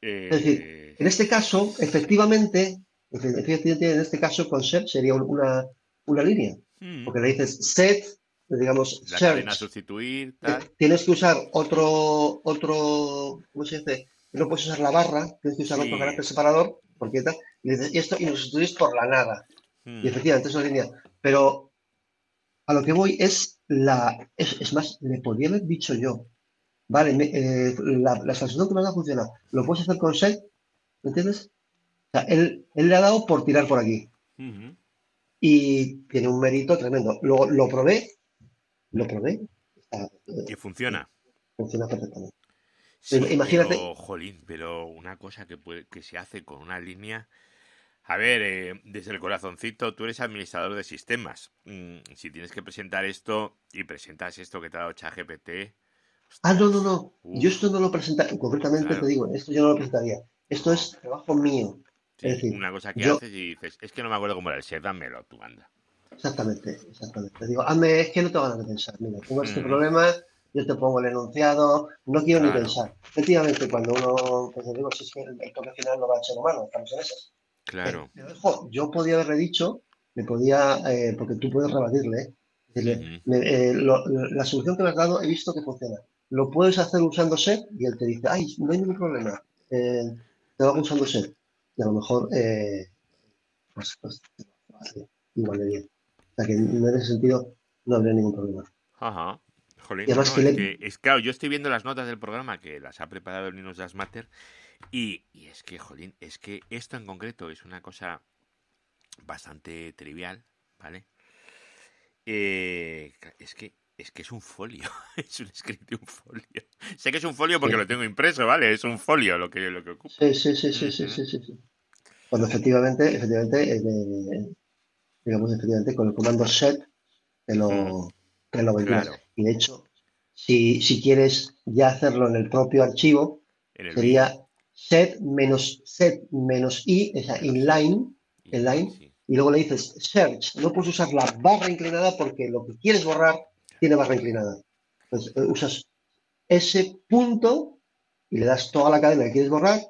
B: Es decir, eh. en este caso, efectivamente, en este caso, concept sería una, una línea. Hmm. Porque le dices set, digamos,
A: La search. sustituir,
B: Tienes que usar otro, otro, ¿cómo se dice? No puedes usar la barra, tienes que usar otro carácter separador, porque tal, y dices, y esto, y lo sustituís por la nada. Hmm. Y efectivamente es una línea. Pero a lo que voy es la, es, es más, le podría haber dicho yo, Vale, eh, la, la que me ha funcionado. Lo puedes hacer con set, ¿me entiendes? O sea, él, él, le ha dado por tirar por aquí. Y tiene un mérito tremendo. Luego lo probé, lo probé.
A: y funciona.
B: Funciona perfectamente.
A: Imagínate. Pero, jolín, pero una cosa que, puede, que se hace con una línea. A ver, eh, desde el corazoncito, tú eres administrador de sistemas. Mm, si tienes que presentar esto y presentas esto que te ha dado ChatGPT,
B: Ah, no, no, no. Yo esto no lo presentaría, concretamente te digo, esto yo no lo presentaría. Esto es trabajo mío. es decir,
A: una cosa que haces y dices, es que no me acuerdo cómo era el set, dámelo tú, anda.
B: Exactamente, exactamente. Te digo, hazme, es que no te van a pensar. Mira, tengo este mm. problema, yo te pongo el enunciado, no quiero ni pensar. Efectivamente, cuando uno, pues digo, si es que el, toque final no va a ser humano, estamos en esas.
A: Claro.
B: Pero, ojo, yo podía haberle dicho, me podía, eh, porque tú puedes rebatirle, decirle, eh, la solución que me has dado he visto que funciona lo puedes hacer usando set y él te dice, ay, no hay ningún problema, eh, te lo hago usando set. Y a lo mejor, eh, pues, pues igual de bien. O sea que en ese sentido no habría ningún problema.
A: Ajá. Jolín, es, que, es, claro, yo estoy viendo las notas del programa que las ha preparado el Linux Jazz Matter y, y es que, jolín, es que esto en concreto es una cosa bastante trivial, ¿vale? Eh, es que es que es un folio, es un script de un folio. Sé que es un folio porque lo tengo impreso, ¿vale? Es un folio lo que, lo que ocupa.
B: Sí, sí, sí, sí, sí, sí, sí, Cuando efectivamente, efectivamente, digamos, efectivamente, con el comando set te lo, te lo Y de hecho, si, si quieres ya hacerlo en el propio archivo, sería set menos set menos i, o sea, inline, inline, y luego le dices search. No puedes usar la barra inclinada porque lo que quieres borrar tiene barra inclinada. Entonces eh, usas ese punto y le das toda la cadena que quieres borrar,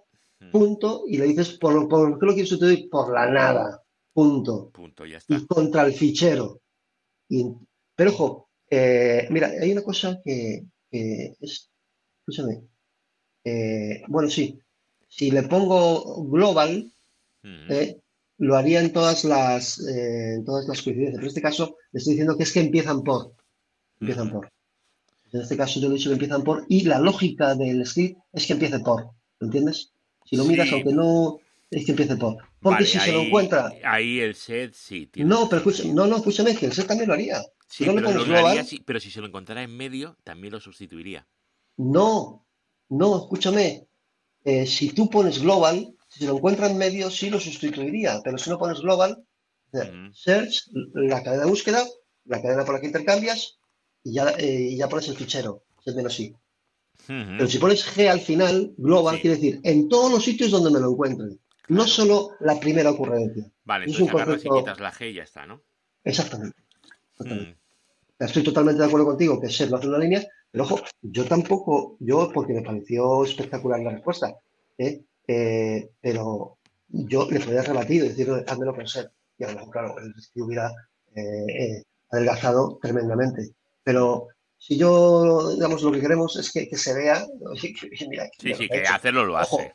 B: hmm. punto, y le dices por, por qué lo quieres sustituir por la nada, punto.
A: Punto, ya está.
B: Y contra el fichero. pero ojo, eh, mira, hay una cosa que, es, escúchame, eh, bueno, sí, si le pongo global, hmm. lo haría en todas las, en todas las coincidencias. Pero en este caso le estoy diciendo que es que empiezan por empiezan por. En este caso yo he dicho que empiezan por y la lógica del script es que empiece por, ¿entiendes? Si lo miras, aunque no, es que empiece por. Porque si se lo encuentra...
A: Ahí el set sí.
B: no, pero no, no, escúchame, que el set también lo haría.
A: Sí, pero, pero si se lo encontrara en medio, también lo sustituiría.
B: No, no, escúchame. Eh, si tú pones global, si se lo encuentra en medio, sí lo sustituiría. Pero si no pones global, search, la cadena de búsqueda, la cadena por la que intercambias, y ya, eh, ya pones el fichero, es menos sí. Pero si pones G al final, global, quiere decir en todos los sitios donde me lo encuentren. No solo la primera ocurrencia.
A: Vale, entonces agarras y quitas la G y ya está, ¿no?
B: Exactamente. Mm. Estoy totalmente de acuerdo contigo que ser lo hace una línea, pero ojo, yo tampoco, yo porque me pareció espectacular la respuesta, ¿eh? Eh, pero yo le podría rebatir y decir, házmelo con ser. Y a lo mejor, claro, el hubiera adelgazado tremendamente. Pero si yo, digamos, lo que queremos es que, se vea.
A: sí, sí, que hacerlo lo hace.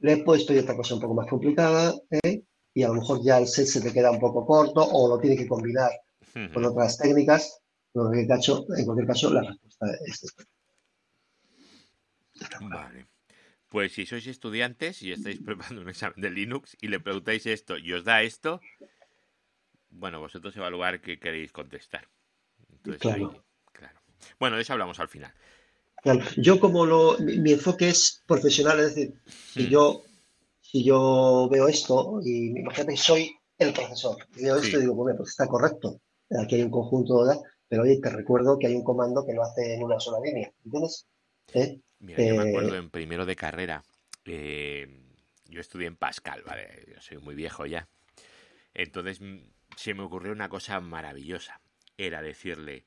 B: le puedes pedir otra cosa un poco más complicada, ¿eh? y a lo mejor ya el set se te queda un poco corto o lo tiene que combinar con otras técnicas. En cualquier caso, en cualquier caso la respuesta es esta.
A: Vale. Pues si sois estudiantes y estáis preparando un examen de Linux y le preguntáis esto y os da esto, bueno, vosotros evaluar qué queréis contestar. Entonces,
B: Claro.
A: claro. Bueno, de eso hablamos al final.
B: Claro, yo como lo, mi, mi enfoque es profesional, es decir, si
A: Mm.
B: yo, si yo veo esto y imagínate que soy el profesor, y veo esto y digo, bueno, pues está correcto, aquí hay un conjunto, ¿verdad? Pero oye, te recuerdo que hay un comando que lo hace en una sola línea, ¿entiendes? ¿Eh?
A: Mira, yo me
B: Eh,
A: acuerdo en primero de carrera, eh, yo estudié en Pascal, ¿vale? Yo soy muy viejo ya. Entonces mm, se me ocurrió una cosa maravillosa. Era decirle,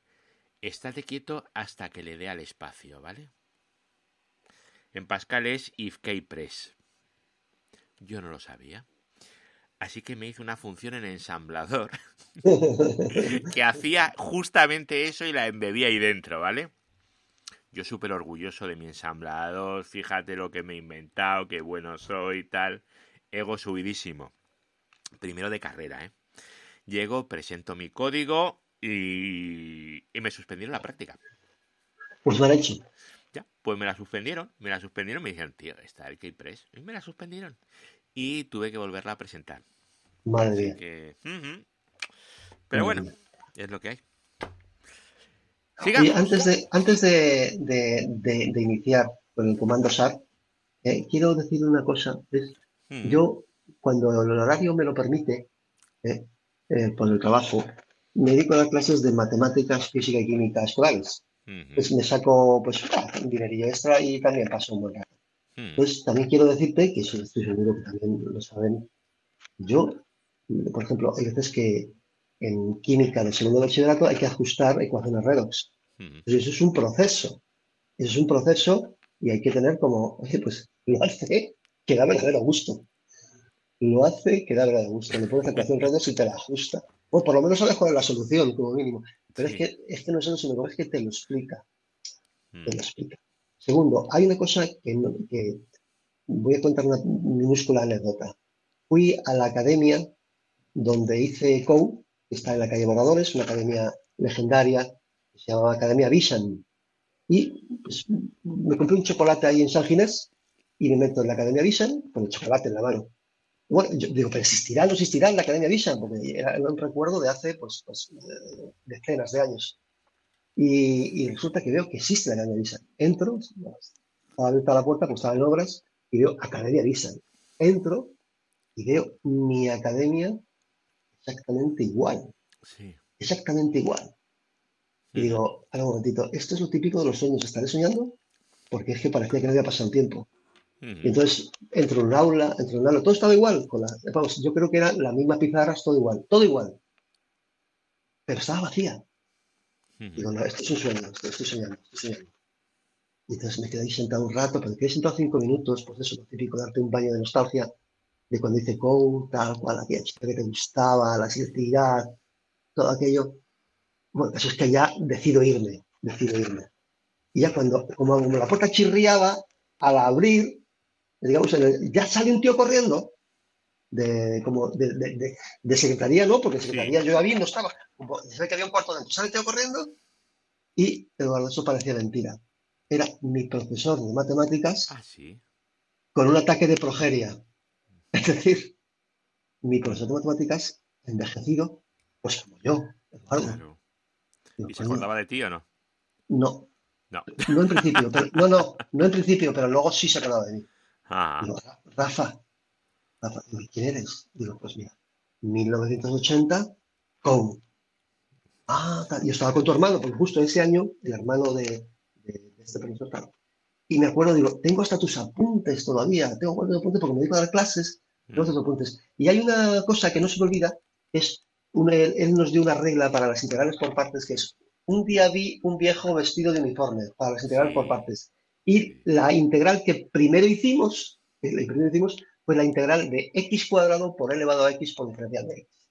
A: estate quieto hasta que le dé al espacio, ¿vale? En Pascal es if keypress. Yo no lo sabía. Así que me hizo una función en ensamblador que hacía justamente eso y la embebía ahí dentro, ¿vale? Yo súper orgulloso de mi ensamblador, fíjate lo que me he inventado, qué bueno soy y tal. Ego subidísimo. Primero de carrera, ¿eh? Llego, presento mi código y, y me suspendieron la práctica.
B: Pues mal hecho.
A: Ya, pues me la suspendieron, me la suspendieron, me dijeron, tío, está el Keypress, y me la suspendieron. Y tuve que volverla a presentar.
B: Madre.
A: Pero bueno,
B: Mm.
A: es lo que hay.
B: Y antes de, antes de, de- de- de iniciar con el comando SAR, eh, quiero decir una cosa. Es,
A: Mm.
B: yo, cuando el horario me lo permite, eh, eh, por el trabajo, me dedico a dar clases de matemáticas, física y química escolares.
A: Ujú,
B: Pues me saco pues, ah, un dinerillo extra y también paso un buen rato.
A: ujú.
B: Entonces, también quiero decirte, que eso estoy seguro que también lo saben, yo, por ejemplo, hay veces que en química de segundo bachillerato hay que ajustar ecuaciones redox. Pues eso es un proceso. Eso es un proceso y hay que tener como, oye, pues lo hace que da verdadero gusto. Lo hace que da verdadero gusto. Le pones la ecuación redox y te la ajusta. O por lo menos sabes cuál es la solución, como mínimo. Pero
A: Sí.
B: es que, es que no es eso, sino que es que te lo explica.
A: Mm.
B: Te lo explica. Segundo, hay una cosa que, no- que voy a contar una minúscula anécdota. Fui a la academia donde hice COU, está en la calle Moradores, una academia legendaria, que se llamaba Academia Visan. Y pues, me compré un chocolate ahí en San Ginés y me meto en la Academia Visan con el chocolate en la mano. Bueno, yo digo, pero existirá, no existirá en la Academia Visan, porque era un recuerdo de hace pues, pues, eh, decenas de años. Y, y resulta que veo que existe la Academia Visan. Entro, estaba abierta la puerta, pues estaba en obras, y veo Academia Visan. Entro y veo mi academia exactamente igual,
A: Sí.
B: exactamente igual. Y digo, a un momentito, esto es lo típico de los sueños, ¿estaré soñando? Porque es que parecía que no había pasado el tiempo. Y entonces entro en un aula, entro en un aula, todo estaba igual. Con la, vamos, yo creo que eran las mismas pizarras, todo igual, todo igual. Pero estaba vacía.
A: Ujú.
B: Digo, no, esto es un sueño, esto estoy soñando, estoy soñando. Y entonces me quedé ahí sentado un rato, pero me quedé sentado cinco minutos, pues eso, lo típico, darte un baño de nostalgia de cuando hice Go, tal cual, aquella chica que te gustaba, la selectividad, todo aquello. Bueno, eso es que ya decido irme, decido irme. Y ya cuando, como, como la puerta chirriaba, al abrir, digamos, en el- ya sale un tío corriendo, de, como de, de- de- secretaría, ¿no? Porque secretaría yo había no estaba, como, se ve que había un cuarto dentro, sale el tío corriendo, y Eduardo, eso parecía mentira. Era mi profesor de matemáticas
A: Ah, sí.
B: con un ataque de progeria. Es decir, mi profesor de matemáticas envejecido, pues como yo, Eduardo.
A: Claro.
B: Digo,
A: ¿Y se acordaba de ti o no?
B: No,
A: No.
B: no en principio, pero, no, no, no en principio, pero luego sí se acordaba de mí.
A: Ah,
B: Digo, Rafa, Rafa, digo, ¿y quién eres? Digo, pues mira, 1980, con. Ah, yo estaba con tu hermano, porque justo ese año, el hermano de, de- de este profesor, claro. Y me acuerdo, digo, tengo hasta tus apuntes todavía, tengo apuntes porque me dedico a dar clases, tengo tus apuntes. Y hay una cosa que no se me olvida, es, una- él nos dio una regla para las integrales por partes, que es, un día vi un viejo vestido de uniforme para las integrales
A: Sí.
B: por partes. Y la integral que primero hicimos, que la primero hicimos, fue la integral de x cuadrado por elevado a x por diferencial de x.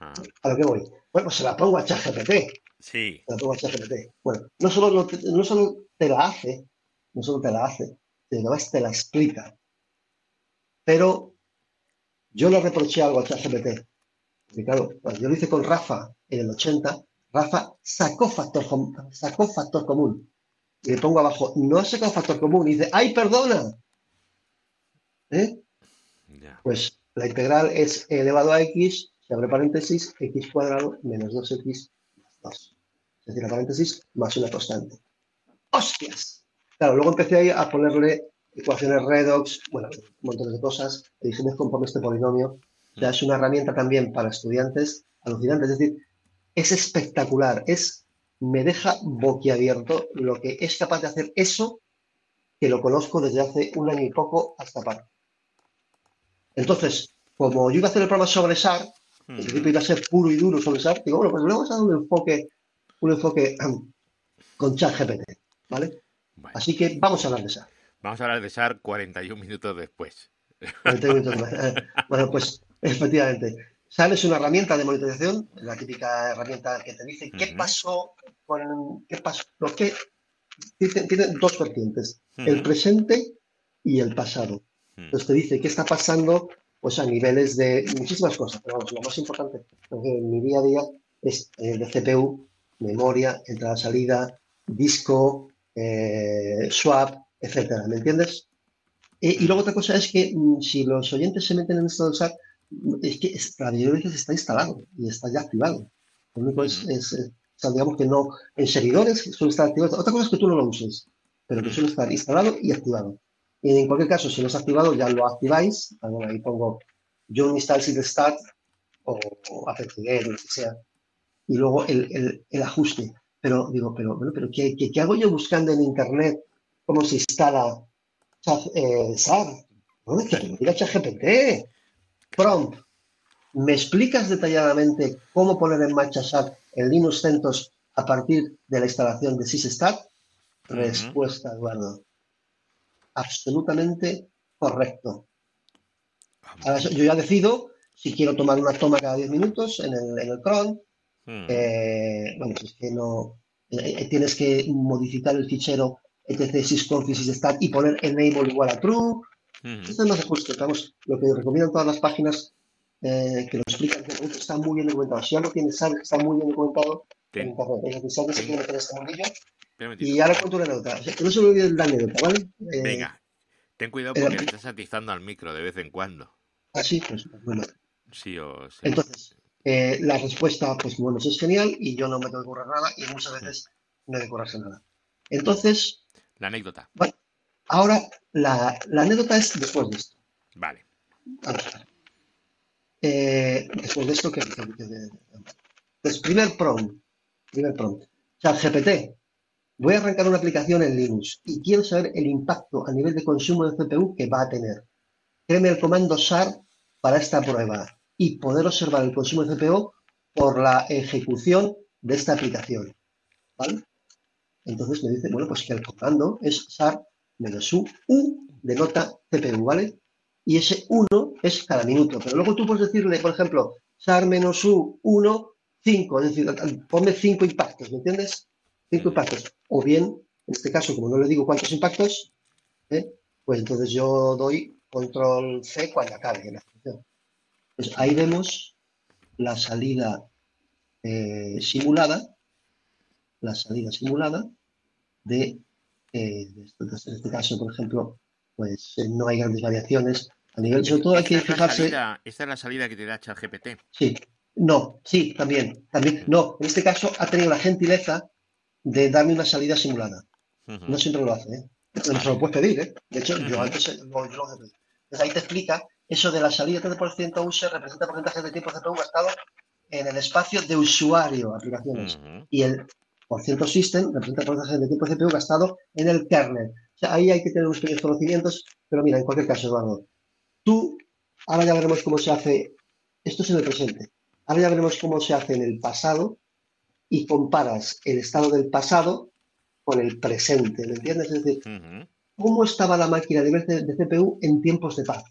A: ah,
B: ¿A lo que voy? Bueno, pues se la pongo a ChatGPT.
A: sí.
B: Se la pongo a ChatGPT. Bueno, no solo, no, te, no solo te la hace, no solo te la hace, además te la explica. Pero yo le reproché algo a ChatGPT. Claro, cuando yo lo hice con Rafa en el 80, Rafa sacó factor, sacó factor común. Y le pongo abajo, no ha sacado factor común. Y dice, ¡ay, perdona! ¿Eh? Pues la integral es elevado a x, se abre paréntesis, x cuadrado menos 2x más 2. Es decir, la paréntesis más una constante. ¡Hostias! Claro, luego empecé ahí a ponerle ecuaciones redox, bueno, un montón de cosas, ediciones conforme este polinomio. Ya es una herramienta también para estudiantes alucinante. Es decir, es espectacular. Es, me deja boquiabierto lo que es capaz de hacer eso que lo conozco desde hace un año y poco hasta para. Entonces, como yo iba a hacer el programa sobre SAR, el principio iba a ser puro y duro sobre SAR, digo, bueno, pues luego vamos a dar un enfoque, un enfoque con ChatGPT, ¿vale? Así que vamos a hablar de SAR.
A: Vamos a hablar de SAR 41 minutos después.
B: 41 minutos después. bueno, pues efectivamente. SAR es una herramienta de monitorización, la típica herramienta que te dice qué pasó con qué pasó, lo que tiene, dos vertientes, el presente y el pasado. Entonces te dice qué está pasando pues a niveles de muchísimas cosas, pero vamos, lo más importante en mi día a día es el de CPU, memoria, entrada-salida, disco, eh, swap, etcétera, ¿me entiendes? Eh, y luego otra cosa es que mm, si los oyentes se meten en esto del SAT, es que Radio veces está instalado y está ya activado. Lo único es, es, digamos que no, en servidores suele estar activado. Otra cosa es que tú no lo uses, pero que suele estar instalado y activado. Y en cualquier caso, si no es activado, ya lo activáis. ahí pongo yo install de start o, o apt-get, lo que sea. Y luego el, el, ajuste. Pero digo, pero, bueno, pero ¿qué, ¿qué, hago yo buscando en internet cómo se instala eh, diga ChatGPT. Prompt. ¿Me explicas detalladamente cómo poner en marcha SAR en Linux CentOS a partir de la instalación de SysStart? Respuesta, Eduardo absolutamente correcto. Ahora, yo ya decido si quiero tomar una toma cada 10 minutos en el, en el cron. Hmm. Eh, bueno, es que no. Eh, eh, tienes que modificar el fichero etc sysconfig y poner enable igual a true. Hmm. Esto no se. Vamos, lo que recomiendan todas las páginas que lo explican está muy bien documentado. Si algo tienes, sabes que está muy bien documentado en internet. Es decir, sabes que se tiene que este mundillo y ahora cuento una anécdota. no se me olvide la anécdota, ¿vale?
A: Eh, Venga, ten cuidado porque le estás atizando al micro de vez en cuando.
B: Ah, sí, pues, pues bueno.
A: Sí o sí.
B: Entonces, eh, la respuesta, pues bueno, es genial y yo no me tengo que currar nada y muchas veces no hay que currarse nada. Entonces.
A: La anécdota.
B: Bueno, ahora la, la anécdota es después de esto.
A: Vale.
B: Eh, después de esto, que. Entonces, primer prompt. Primer prompt. GPT voy a arrancar una aplicación en Linux y quiero saber el impacto a nivel de consumo de CPU que va a tener. Créeme el comando SAR para esta prueba y poder observar el consumo de CPU por la ejecución de esta aplicación. ¿Vale? Entonces me dice, bueno, pues que el comando es SAR menos U, U denota CPU, ¿vale? Y ese 1 es cada minuto. Pero luego tú puedes decirle, por ejemplo, SAR menos U, 1, 5. Es decir, ponme 5 impactos, ¿me entiendes? cinco impactos. O bien, en este caso, como no le digo cuántos impactos, ¿eh? pues entonces yo doy control C cuando acabe la función. Pues ahí vemos la salida eh, simulada, la salida simulada de, eh, en este caso, por ejemplo, pues no hay grandes variaciones. A nivel, sobre todo hay que fijarse.
A: esta es la salida que te da ChatGPT.
B: Sí, no, sí, también, también. No, en este caso ha tenido la gentileza de darme una salida simulada. No siempre lo hace, ¿eh? Se lo puedes pedir, ¿eh? De hecho, yo antes lo, yo lo he pedido. Entonces ahí te explica eso de la salida 30% user representa porcentaje de tiempo CPU gastado en el espacio de usuario, aplicaciones. Y el por ciento system representa porcentaje de tiempo CPU gastado en el kernel. O sea, ahí hay que tener unos pequeños conocimientos, pero mira, en cualquier caso, Eduardo, tú, ahora ya veremos cómo se hace, esto es en el presente, ahora ya veremos cómo se hace en el pasado y comparas el estado del pasado con el presente, ¿me entiendes? Es decir, cómo estaba la máquina de, de CPU en tiempos de paz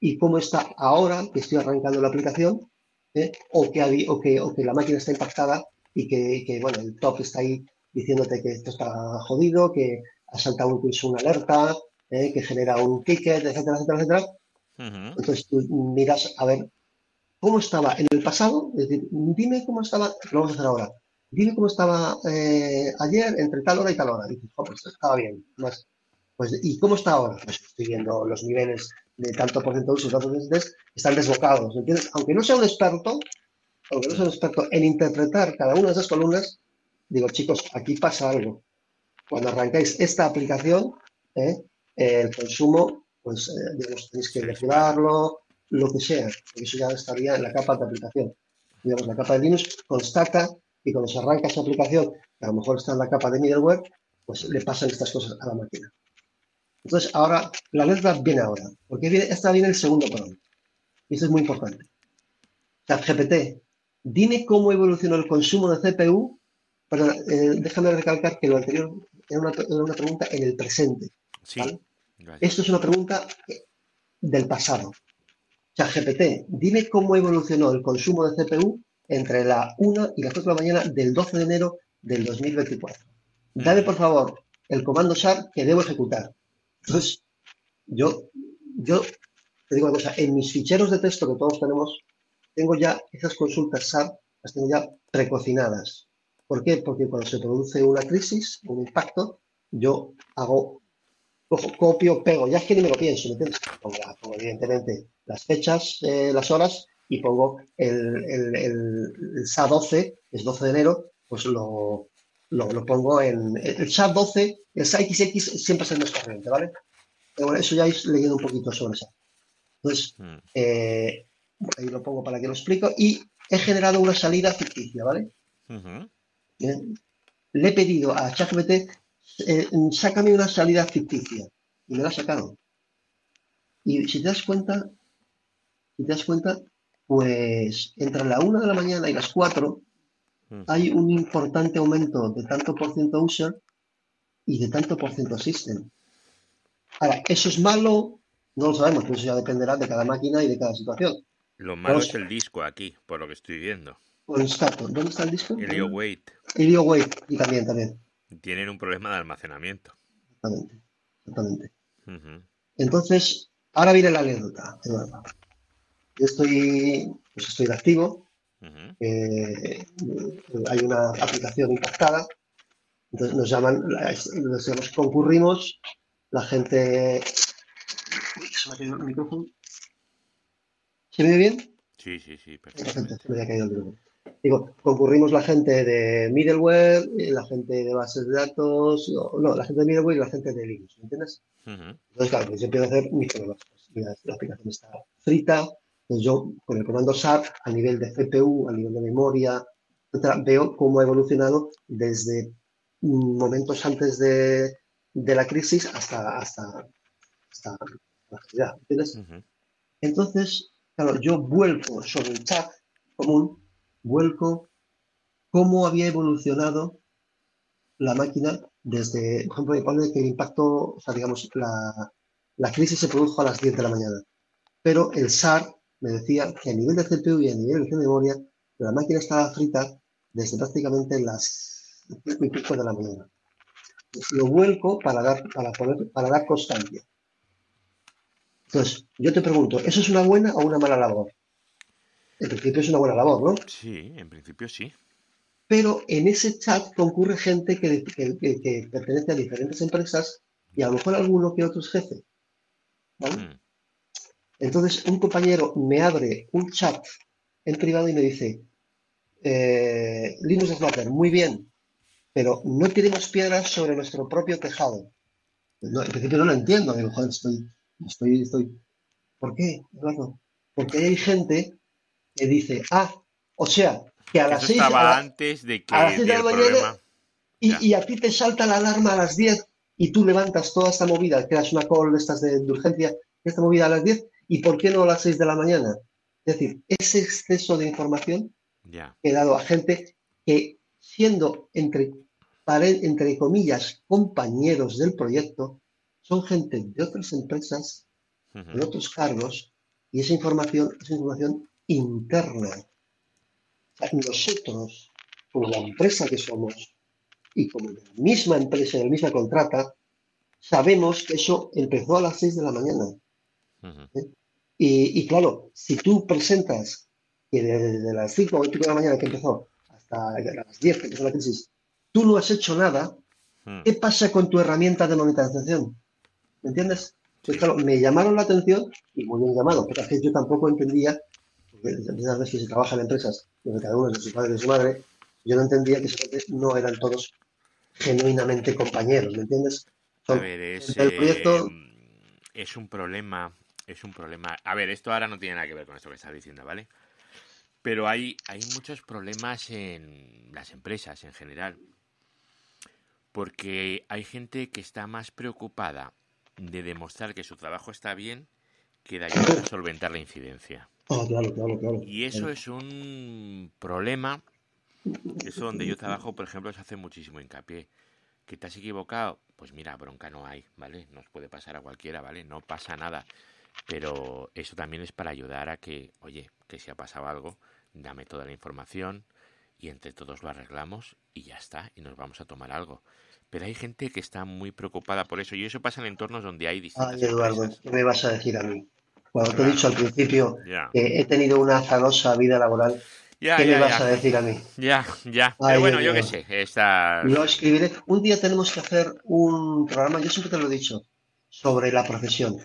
B: y cómo está ahora que estoy arrancando la aplicación ¿eh? o, que, o, que, o que la máquina está impactada y que, que, bueno, el top está ahí diciéndote que esto está jodido, que ha saltado incluso una alerta, ¿eh? que genera un ticket, etcétera, etcétera, etcétera. Entonces tú miras a ver cómo estaba en el pasado, es decir, dime cómo estaba, lo vamos a hacer ahora, dime cómo estaba eh, ayer entre tal hora y tal hora. Y dices, oh, pues estaba bien. Más, pues, ¿Y cómo está ahora? Pues estoy viendo los niveles de tanto por ciento de uso, tantos de están desbocados, ¿entiendes? Aunque no sea un experto, aunque no sea un experto en interpretar cada una de esas columnas, digo, chicos, aquí pasa algo. Cuando arrancáis esta aplicación, ¿eh? el consumo, pues, eh, digamos, tenéis que regularlo, lo que sea, porque eso ya estaría en la capa de aplicación. Digamos, la capa de Linux constata y cuando se arranca esa aplicación, que a lo mejor está en la capa de middleware, pues le pasan estas cosas a la máquina. Entonces, ahora, la letra viene ahora, porque viene, esta viene el segundo patrón. Y esto es muy importante. ChatGPT, dime cómo evolucionó el consumo de CPU. Perdón, eh, déjame recalcar que lo anterior era una, pregunta en el presente. Sí. Esto es una pregunta del pasado. ChatGPT, dime cómo evolucionó el consumo de CPU entre la 1 y las 4 de la mañana del 12 de enero del 2024. Dale, por favor, el comando SHARP que debo ejecutar. Entonces, yo, yo te digo una cosa, en mis ficheros de texto que todos tenemos, tengo ya esas consultas las tengo ya precocinadas. ¿Por qué? Porque cuando se produce una crisis, un impacto, yo hago, cojo, copio, pego, ya es que ni me lo pienso, ¿me entiendes? Pongo, evidentemente las fechas, eh, las horas y pongo el, el, el, SA12, es 12 de enero, pues lo, lo, pongo en el SAT 12, el SAT XX siempre es el más corriente, ¿vale? Pero bueno, eso ya he leído un poquito sobre eso. Entonces, hmm. eh, ahí lo pongo para que lo explico. Y he generado una salida ficticia, ¿vale? Le he pedido a ChatGPT, eh, sácame una salida ficticia. Y me la ha sacado. Y si te das cuenta, si te das cuenta, pues entre la 1 de la mañana y las 4 hay un importante aumento de tanto por ciento user y de tanto por ciento system. Ahora, ¿eso es malo? No lo sabemos, pero eso ya dependerá de cada máquina y de cada situación.
A: Lo malo es el disco aquí, por lo que estoy viendo.
B: Pues ¿Dónde está el disco?
A: El IO Wait.
B: El IO Wait, y también, también.
A: Tienen un problema de almacenamiento.
B: Exactamente, exactamente. Entonces, ahora viene la anécdota. Yo estoy, pues estoy de activo, eh, hay una aplicación impactada, entonces nos llaman, nos concurrimos, la gente... se me ha caído el micrófono. ¿Se me ve bien?
A: Sí, sí, sí, perfecto.
B: Se me ha caído el micrófono. Digo, concurrimos la gente de middleware, la gente de bases de datos, no, la gente de middleware y la gente de Linux, ¿me entiendes? Entonces, claro, pues yo empiezo a hacer mis pruebas. la aplicación está frita, entonces yo con el comando SAT a nivel de CPU, a nivel de memoria, veo cómo ha evolucionado desde momentos antes de, la crisis hasta, hasta, la actualidad. Entonces, claro, yo vuelco sobre el chat común, vuelco cómo había evolucionado la máquina desde, por ejemplo, que el impacto, o sea, digamos, la, la crisis se produjo a las 10 de la mañana, pero el SAR me decía que a nivel de CPU y a nivel de memoria, la máquina estaba frita desde prácticamente las 5 y pico de la mañana. Lo vuelco para dar, para poner, para dar constancia. Entonces, yo te pregunto, ¿eso es una buena o una mala labor? En principio es una buena labor, ¿no?
A: Sí, en principio sí.
B: Pero en ese chat concurre gente que, que, pertenece a diferentes empresas y a lo mejor alguno que otro es jefe. ¿vale? Mm. Entonces un compañero me abre un chat en privado y me dice, eh, Linux Flutter, muy bien, pero no tenemos piedras sobre nuestro propio tejado. No, en principio no lo entiendo, digo, joder, estoy, estoy, estoy. ¿Por qué, Porque hay gente que dice, ah, o sea, que a las 6
A: antes de que a la mañana
B: y, y, a ti te salta la alarma a las 10 y tú levantas toda esta movida, creas una call de estas de, de urgencia, esta movida a las 10 ¿Y por qué no a las 6 de la mañana? Es decir, ese exceso de información que he dado a gente que, siendo entre, entre comillas compañeros del proyecto, son gente de otras empresas, de otros cargos, y esa información es información interna. nosotros, como la empresa que somos, y como la misma empresa, la misma contrata, sabemos que eso empezó a las 6 de la mañana. Y, claro, si tú presentas que desde las 5 o 8 de la mañana que empezó hasta las 10 que empezó la crisis, tú no has hecho nada. ¿qué pasa con tu herramienta de monetización? ¿Me entiendes? Pues claro, me llamaron la atención y muy bien llamado, porque yo tampoco entendía, porque muchas veces que se trabaja en empresas donde cada uno es de su padre y de su madre, yo no entendía que no eran todos genuinamente compañeros, ¿me entiendes?
A: a ver, es, el proyecto... es un problema, es un problema. A ver, esto ahora no tiene nada que ver con esto que estás diciendo, ¿vale? Pero hay, hay muchos problemas en las empresas en general. Porque hay gente que está más preocupada de demostrar que su trabajo está bien que de ayudar a solventar la incidencia.
B: Ah, claro, claro, claro.
A: Y eso es un problema. Eso donde yo trabajo, por ejemplo, se hace muchísimo hincapié. ¿Que te has equivocado? Pues mira, bronca no hay, ¿vale? Nos puede pasar a cualquiera, ¿vale? No pasa nada. Pero eso también es para ayudar a que, oye, que si ha pasado algo, dame toda la información y entre todos lo arreglamos y ya está, y nos vamos a tomar algo. Pero hay gente que está muy preocupada por eso y eso pasa en entornos donde hay distintas
B: Ay, Eduardo, ¿qué me vas a decir a mí? Cuando te he dicho al principio que he tenido una azarosa vida laboral, ¿qué me vas a decir a mí?
A: Ya, ya. Pero bueno, yo qué sé.
B: Lo escribiré. Un día tenemos que hacer un programa, yo siempre te lo he dicho, sobre la profesión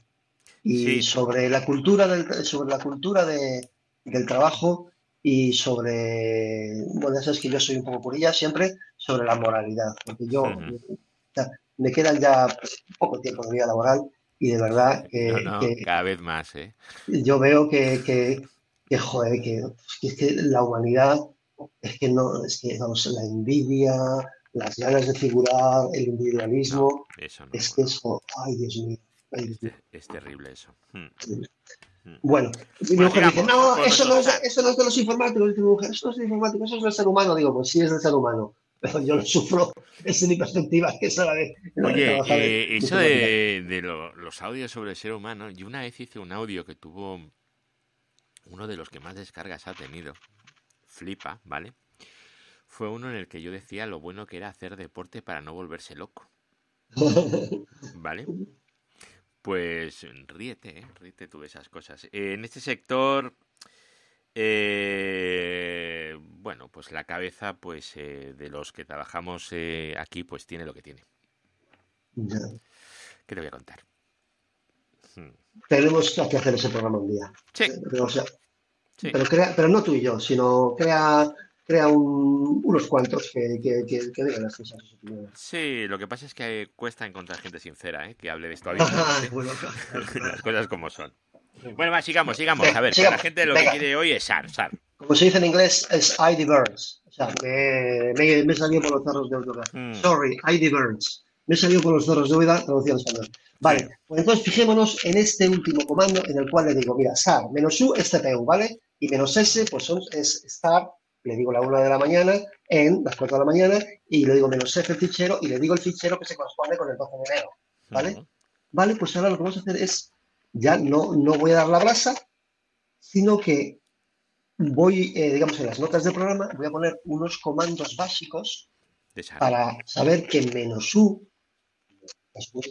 B: y sobre la cultura del, sobre la cultura de, del trabajo y sobre, bueno, ya sabes que yo soy un poco purilla siempre, sobre la moralidad, porque yo, me quedan ya poco tiempo de vida laboral y de verdad que...
A: cada vez más, ¿eh?
B: Yo veo que, que, que joder, que, es que la humanidad, es que no, es que, vamos, la envidia, las ganas de figurar, el individualismo, es que eso, ay Dios mío.
A: Es, terrible eso. Hmm.
B: Bueno, mi mujer dice, no, eso no, es, eso no es de los informáticos. Dice mi mujer, eso no es de informáticos, eso es del ser humano. Digo, pues sí es del ser humano pero yo lo sufro desde mi perspectiva, que es la de...
A: Oye, eh, eso de, de los audios sobre el ser humano, yo una vez hice un audio que tuvo uno de los que más descargas ha tenido, flipa, ¿vale? Fue uno en el que yo decía lo bueno que era hacer deporte para no volverse loco. ¿Vale? Pues ríete, ¿eh? ríete tú de esas cosas. en este sector eh, bueno, pues la cabeza pues eh, de los que trabajamos eh, aquí pues tiene lo que tiene. ¿Qué te voy a contar?
B: Hmm. Tenemos que hacer ese programa un día.
A: Sí.
B: Pero, crea, pero no tú y yo, sino crea, crea unos cuantos que, que, que, digan las cosas.
A: Sí, lo que pasa es que cuesta encontrar gente sincera ¿eh? que hable de esto. las cosas como son. Bueno, va, sigamos, sigamos. A ver, la gente lo que quiere hoy es SAR, SAR.
B: Como se dice en inglés, es ID Burns. O sea, me, me, me salió por los zorros de Úbeda. Mm. Sorry, ID Burns. Me salió por los zorros de Úbeda, traducción español. Vale, pues entonces fijémonos en este último comando en el cual le digo, mira, SAR, menos U es CPU, ¿vale? Y menos S, pues son, es start, le digo la una de la mañana, en las 4 de la mañana, y le digo menos F el fichero, y le digo el fichero que se corresponde con el 12 de enero, ¿vale? Vale, pues ahora lo que vamos a hacer es ya no, no voy a dar la brasa, sino que voy, eh, digamos, en las notas del programa, voy a poner unos comandos básicos para saber que menos U,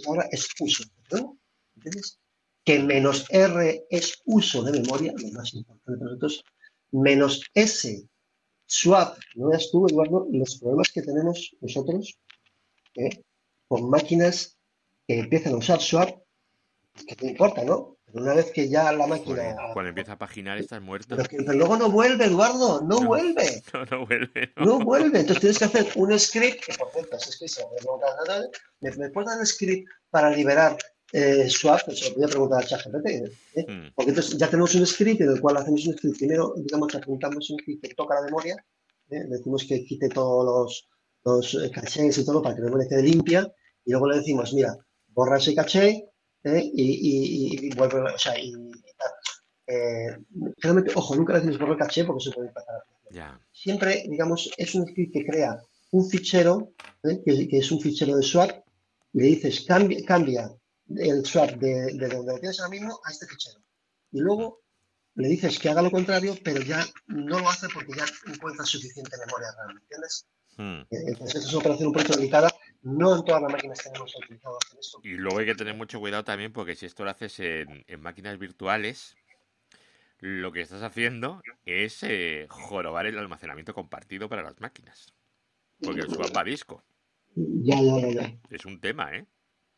B: ahora es uso, ¿no? ¿Entiendes? Que menos R es uso de memoria, lo más importante para nosotros, menos S, swap, no veas tú, Eduardo, los problemas que tenemos nosotros ¿eh? con máquinas que empiezan a usar swap que te importa, ¿no? Pero una vez que ya la máquina.
A: cuando empieza a paginar, estás muerto.
B: Pero, luego no vuelve, Eduardo, no, vuelve.
A: No, no vuelve.
B: No. vuelve. Entonces tienes que hacer un script, que por cierto, es que me, me puedes dar un script para liberar eh, swap, eso lo voy a preguntar a ChatGPT. ¿eh? Hmm. Porque entonces ya tenemos un script en el cual hacemos un script. Primero, digamos que apuntamos un script que toca la memoria, ¿eh? decimos que quite todos los, los cachés y todo para que la memoria quede limpia, y luego le decimos, mira, borra ese caché, ¿eh? y, y, vuelve, o sea, y, eh, generalmente, ojo, nunca le decimos borrar caché porque se puede pasar. Siempre, digamos, es un script que crea un fichero, ¿eh? que, es un fichero de swap, y le dices cambia, cambia el swap de, de donde lo tienes ahora mismo a este fichero. Y luego le dices que haga lo contrario, pero ya no lo hace porque ya encuentra suficiente memoria RAM, ¿entiendes? Hmm. Entonces es una operación un poquito delicada no en todas las máquinas tenemos utilizado esto.
A: Y luego hay que tener mucho cuidado también porque si esto lo haces en, máquinas virtuales, lo que estás haciendo es eh, jorobar el almacenamiento compartido para las máquinas. Porque el swap a disco.
B: Ya, ya, ya, ya.
A: Es un tema, ¿eh?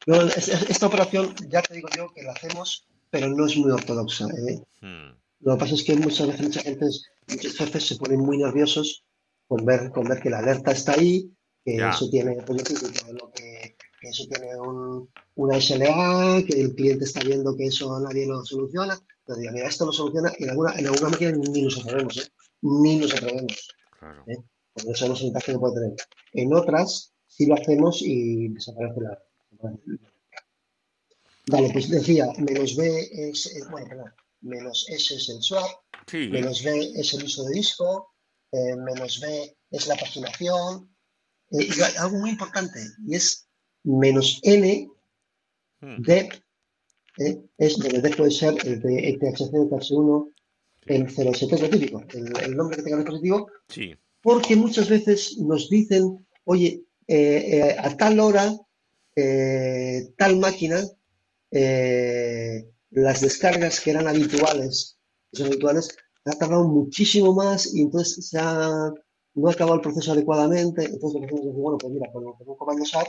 B: No, es- es- esta operación, ya te digo yo que la hacemos, pero no es muy ortodoxa. ¿eh?
A: Hmm,
B: Lo que pasa es que muchas veces mucha gente, muchos jefes se ponen muy nerviosos con ver, con ver que la alerta está ahí, que eso tiene, pues, digo, que lo que, que eso tiene un, una SLA, que el cliente está viendo que eso nadie lo soluciona. Pero diga, mira, esto lo soluciona y en alguna, en alguna máquina ni nos atrevemos, ¿eh? Ni nos atrevemos.
A: claro.
B: ¿eh? Porque eso no es impacto que puede tener. En otras sí lo hacemos y desaparece la. Vale, pues decía, menos B es, eh, bueno, perdón, menos S es el swap,
A: Sí,
B: menos B es el uso de disco, eh, menos B es la paginación, eh, y algo muy importante, y es menos N,
A: hmm,
B: DEP, eh, es donde DEP puede ser el de ETHC, ETH1, el 07, es lo típico, el, el nombre que tenga el dispositivo,
A: sí.
B: porque muchas veces nos dicen, oye, a tal hora, eh, tal máquina, eh, las descargas que eran habituales, que son habituales, ha tardado muchísimo más y entonces se no ha acabado el proceso adecuadamente. Entonces que hacemos es decir, bueno, pues mira, con con un comando SAR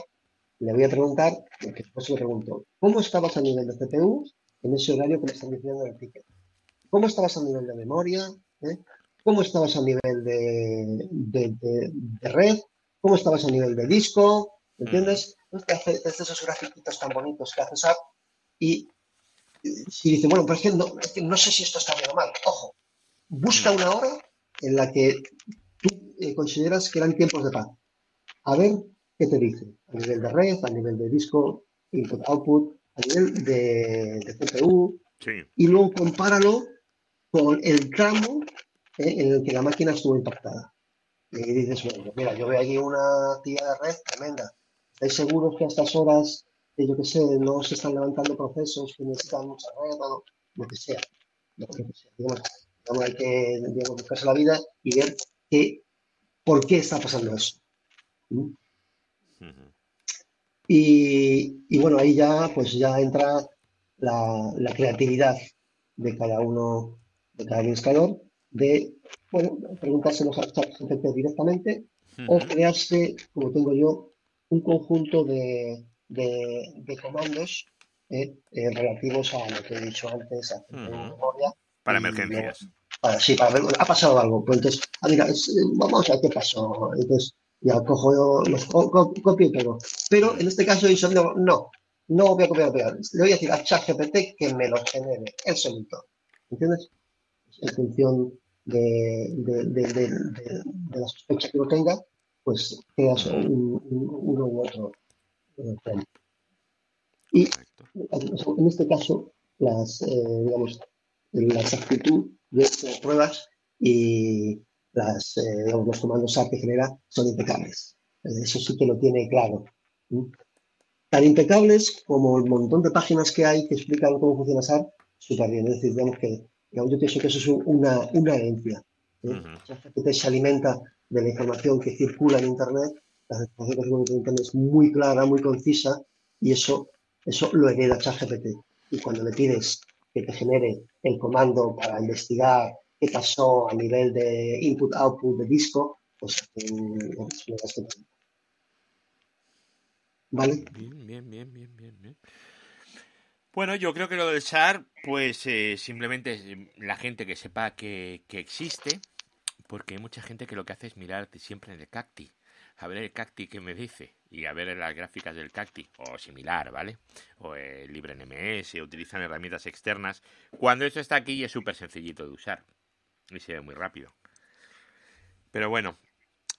B: le voy a preguntar, porque después le pregunto, ¿cómo estabas a nivel de CPU en ese horario que me están diciendo en el ticket? ¿Cómo estabas a nivel de memoria? ¿Eh? ¿Cómo estabas a nivel de- de red? ¿Cómo estabas a nivel de disco? ¿Entiendes? Te hace, te hace esos grafiquitos tan bonitos que hace SAP y si dice, bueno, pero es que no, es que no sé si esto está bien o mal. Ojo, busca una hora en la que tú eh, consideras que eran tiempos de paz. A ver qué te dice. A nivel de red, a nivel de disco, input, output, a nivel de, de CPU,
A: Sí,
B: y luego compáralo con el tramo eh, en el que la máquina estuvo impactada. Y dices, bueno, mira, yo veo aquí una actividad de red tremenda. ¿Estáis seguros que a estas horas, que yo qué sé, no se están levantando procesos que necesitan mucha red o lo que sea? Lo que sea. Digamos, digamos, hay que digamos, buscarse la vida y ver qué, por qué está pasando eso. ¿Mm? Y, y bueno, ahí ya pues ya entra la, la creatividad de cada uno, de cada administrador, de bueno, preguntárselos al chat GPT directamente o crearse, como tengo yo, un conjunto de, de, de comandos eh, eh, relativos a lo que he dicho antes, a
A: Ujú.
B: memoria,
A: Para
B: luego-
A: emergencias.
B: para, sí, para ver, ha pasado algo. Pues entonces, ah, mira, es- eh, vamos a ver qué pasó. Entonces, ya cojo yo, los co- co- copio y pego. Pero en este caso, no, no, voy a copiar pegar. Le voy a decir a ChatGPT que me lo genere él solito. ¿Entiendes? En función de, de, de, de, de- de la sospecha que lo tenga, pues creas un, un- uno u otro. eh, plan. Y en este caso, las, eh, digamos, la exactitud de estas pruebas y las, eh, digamos, los comandos SAP que genera son impecables. Eh, Eso sí que lo tiene claro. ¿Mm? Tan impecables como el montón de páginas que hay que explican cómo funciona SAP, súper bien. Es decir, digamos que digamos, yo pienso que eso es un- una, una herencia. ¿eh?
A: Ujú.
B: ChatGPT se alimenta de la información que circula en Internet, la información que circula en Internet es muy clara, muy concisa, y eso, eso lo hereda ChatGPT. Y cuando le pides que te genere el comando para investigar qué pasó a nivel de input-output de disco, pues eh, ¿Vale?
A: Bien, bien, bien, bien, bien, bien. Bueno, yo creo que lo del SAR, pues eh, simplemente la gente que sepa que, que existe, porque hay mucha gente que lo que hace es mirar siempre en el cacti, a ver el cacti que me dice y a ver las gráficas del cacti o similar, ¿vale? O el LibreNMS, utilizan herramientas externas. Cuando esto está aquí es súper sencillito de usar y se ve muy rápido. Pero bueno,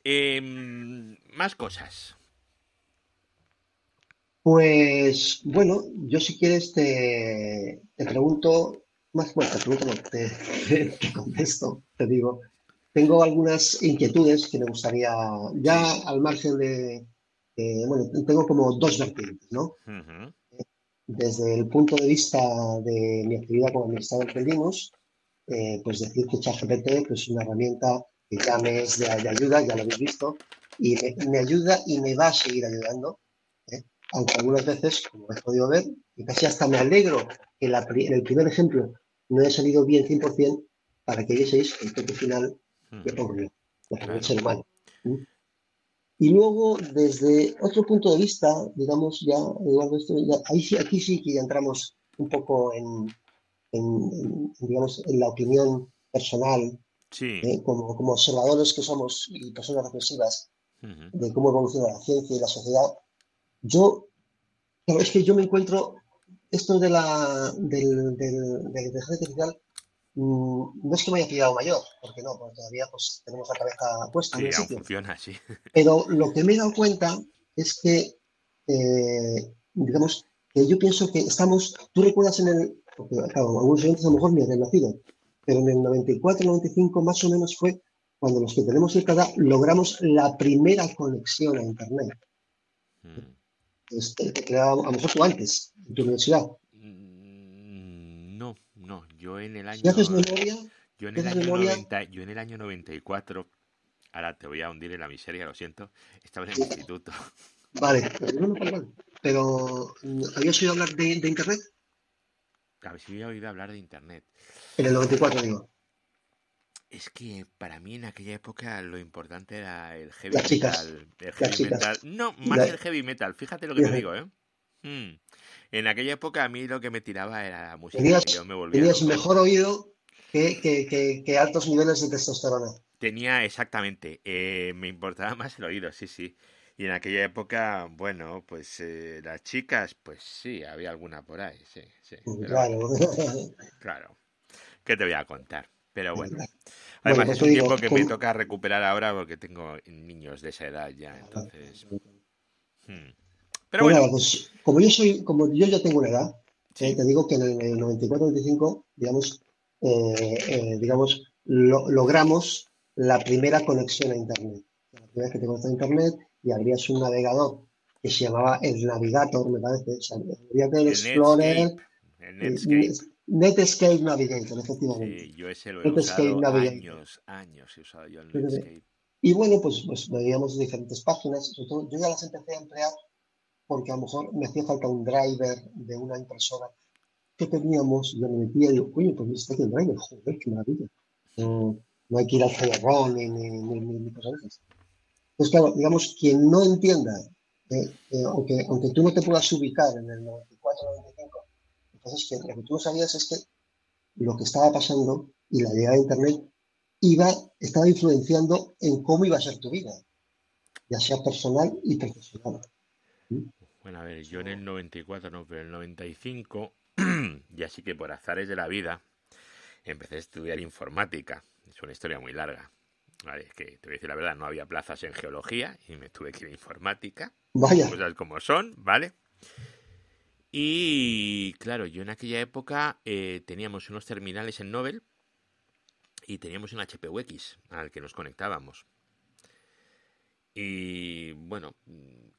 A: em, más cosas.
B: Pues bueno, yo si quieres te, te pregunto, más bueno, te pregunto, te contesto, te digo. Tengo algunas inquietudes que me gustaría, ya al margen de, de- bueno, tengo como dos vertientes, ¿no?
A: Ujú,
B: Desde el punto de vista de mi actividad como administrador de Linux, eh, pues decir que ChatGPT pues, es una herramienta que ya me es de, de ayuda, ya lo habéis visto, y me, me ayuda y me va a seguir ayudando, ¿eh? aunque algunas veces, como he podido ver, y casi hasta me alegro que la en el primer ejemplo no haya salido bien 100%, para que vieseis el toque final que el ser humano. Y luego, desde otro punto de vista, digamos, ya, Eduardo, esto, ahí sí, aquí sí que ya entramos un poco en, digamos, en la opinión personal, eh, como, como, observadores que somos y personas reflexivas de cómo evoluciona la ciencia y la sociedad. Yo, claro, es que yo me encuentro, esto de la, del, del, de la inteligencia artificial, Mm, no es que me haya pillado mayor, porque no, porque todavía pues, tenemos la cabeza puesta en el sitio.
A: funciona, sí.
B: Pero lo que me he dado cuenta es que, eh, digamos, que yo pienso que estamos, tú recuerdas en el, porque claro, algunos oyentes a lo mejor me han nacido, pero en el 94, 95 más o menos fue cuando los que tenemos el CADA logramos la primera conexión a Internet. Hmm. Este, que a lo mejor tú antes, en tu universidad.
A: No, yo en el año.
B: memoria?
A: Yo en el año, 90, yo en el año 94, ahora te voy a hundir en la miseria, lo siento, estaba en el instituto.
B: Vale, pero ¿habías oído hablar de, Internet?
A: Había oído hablar de Internet.
B: En el 94, digo.
A: Es que para mí en aquella época lo importante era el heavy metal. El heavy metal. No, más el heavy metal, fíjate lo que te digo, ¿eh? Hmm. En aquella época a mí lo que me tiraba era la música.
B: Tenías, mejor oído que, altos niveles de testosterona.
A: Tenía exactamente. Eh, me importaba más el oído, sí, sí. Y en aquella época, bueno, pues eh, las chicas, pues sí, había alguna por ahí, sí, sí.
B: claro.
A: Claro. ¿Qué te voy a contar? Pero bueno. Además pues es un tiempo que me toca recuperar ahora porque tengo niños de esa edad ya, entonces... Hmm. Pero pues bueno.
B: pues como yo soy, como yo ya tengo una edad, eh, te digo que en el 94-95, digamos, eh, eh, digamos, logramos la primera conexión a Internet. La primera vez que te conectas a Internet y abrías un navegador que se llamaba el Navigator, me parece, o sea, el Explorer.
A: Netscape.
B: Netscape Navigator, efectivamente.
A: Sí, yo ese lo he usado años, años he usado yo el Netscape.
B: Y bueno, pues, pues veíamos diferentes páginas, sobre todo yo ya las empecé a emplear porque a lo mejor me hacía falta un driver de una impresora que teníamos, yo me metía y digo, oye, pues está aquí el driver, joder, qué maravilla. No, no hay que ir al CD-ROM ni, ni, ni, cosas así. Pues claro, digamos, quien no entienda, eh, eh, aunque, aunque tú no te puedas ubicar en el 94-95, entonces que lo que tú no sabías es que lo que estaba pasando y la llegada de Internet iba, estaba influenciando en cómo iba a ser tu vida, ya sea personal y profesional.
A: Bueno, a ver, yo en el 94 no, pero en el 95, ya sí que por azares de la vida, empecé a estudiar informática. Es una historia muy larga. Vale, es que te voy a decir la verdad, no había plazas en geología y me tuve que ir a informática.
B: Vaya.
A: Cosas como son, ¿vale? Y claro, yo en aquella época eh, teníamos unos terminales en Nobel y teníamos un HPUX al que nos conectábamos. Y bueno,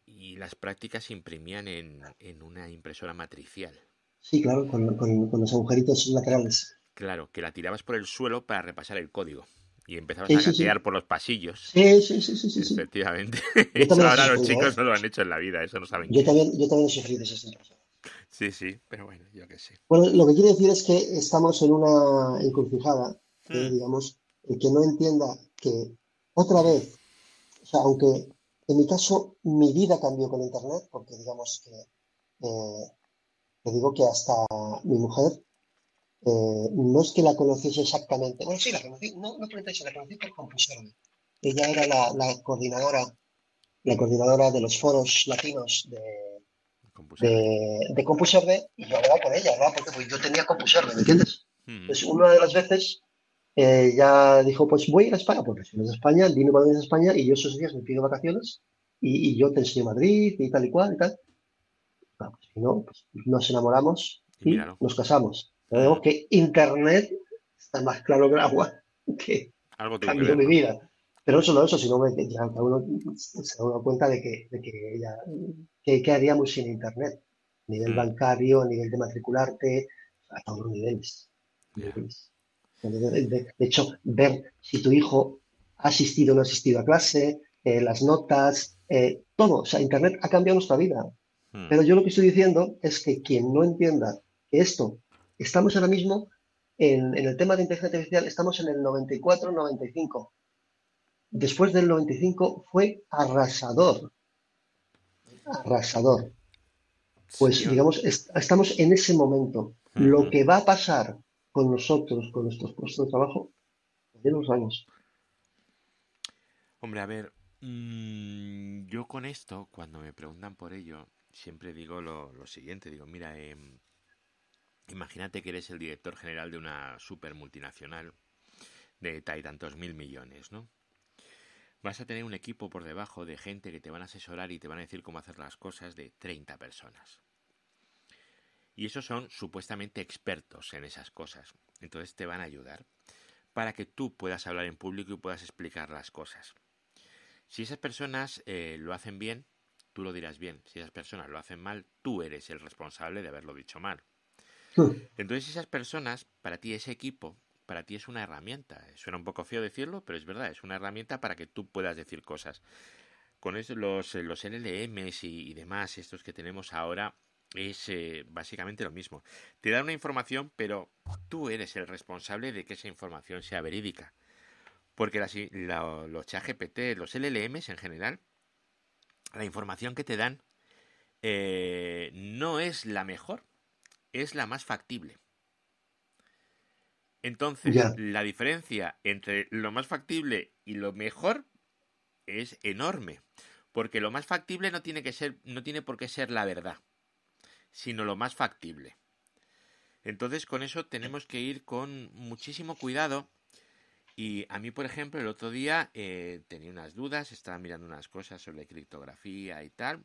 A: y las prácticas se imprimían en, una impresora matricial.
B: Sí, claro, con, los agujeritos laterales.
A: Claro, que la tirabas por el suelo para repasar el código. Y empezabas a gatear por los pasillos.
B: Sí, sí, sí, sí, sí.
A: Efectivamente. Eso ahora los chicos no lo han hecho en la vida, eso no saben.
B: Yo también, yo también he sufrido esa situación.
A: Sí, sí, pero bueno, yo qué sé.
B: Bueno, lo que quiero decir es que estamos en una encrucijada, hmm. digamos, el que no entienda que otra vez sea, aunque en mi caso mi vida cambió con Internet, porque digamos que, eh, te digo que hasta mi mujer, eh, no es que la conociese exactamente, bueno, sí, la conocí, no, no por la conocí por CompuServe. Ella era la, coordinadora, la coordinadora de los foros latinos de, de, de CompuServe y yo hablaba con ella, ¿verdad? Porque pues, yo tenía CompuServe, ¿me entiendes? Pues una de las veces eh, ya dijo, pues voy a ir a España, porque si no es de España, vino para a España y yo esos días me pido vacaciones y, yo te enseño Madrid y tal y cual y tal. Pues, si no, pues nos enamoramos y nos casamos. Vemos que Internet está más claro que el agua que
A: Algo
B: cambió mi vida. Pero no solo eso, sino que ya uno se da cuenta de que, de que ya, ¿qué, haríamos sin Internet? A nivel mm. bancario, a nivel de matricularte, a todos los niveles. De, hecho, ver si tu hijo ha asistido o no ha asistido a clase, eh, las notas, eh, todo. O sea, Internet ha cambiado nuestra vida. Hmm. Pero yo lo que estoy diciendo es que quien no entienda que esto, estamos ahora mismo en, el tema de inteligencia artificial estamos en el 94-95. Después del 95 fue arrasador. Arrasador. Pues digamos, estamos en ese momento. Lo que va a pasar con nosotros, con nuestros puestos de trabajo, en los años.
A: Hombre, a ver, mm, yo con esto, cuando me preguntan por ello, siempre digo lo, siguiente, digo, mira, em, imagínate que eres el director general de una super multinacional de tantos mil millones, ¿no? Vas a tener un equipo por debajo de gente que te van a asesorar y te van a decir cómo hacer las cosas de 30 personas. Y esos son supuestamente expertos en esas cosas. Entonces te van a ayudar para que tú puedas hablar en público y puedas explicar las cosas. Si esas personas eh, lo hacen bien, tú lo dirás bien. Si esas personas lo hacen mal, tú eres el responsable de haberlo dicho mal. Hmm. Entonces esas personas, para ti ese equipo, para ti es una herramienta. Suena un poco feo decirlo, pero es verdad, es una herramienta para que tú puedas decir cosas. Con eso, los, los LLMs y, demás, estos que tenemos ahora, es eh, básicamente lo mismo. Te dan una información, pero tú eres el responsable de que esa información sea verídica. Porque las, los ChatGPT, los LLMs en general, la información que te dan eh, no es la mejor, es la más factible. Entonces, la diferencia entre lo más factible y lo mejor es enorme, porque lo más factible no tiene que ser no tiene por qué ser la verdad, sino lo más factible. Entonces, con eso tenemos que ir con muchísimo cuidado y a mí, por ejemplo, el otro día eh, tenía unas dudas, estaba mirando unas cosas sobre criptografía y tal.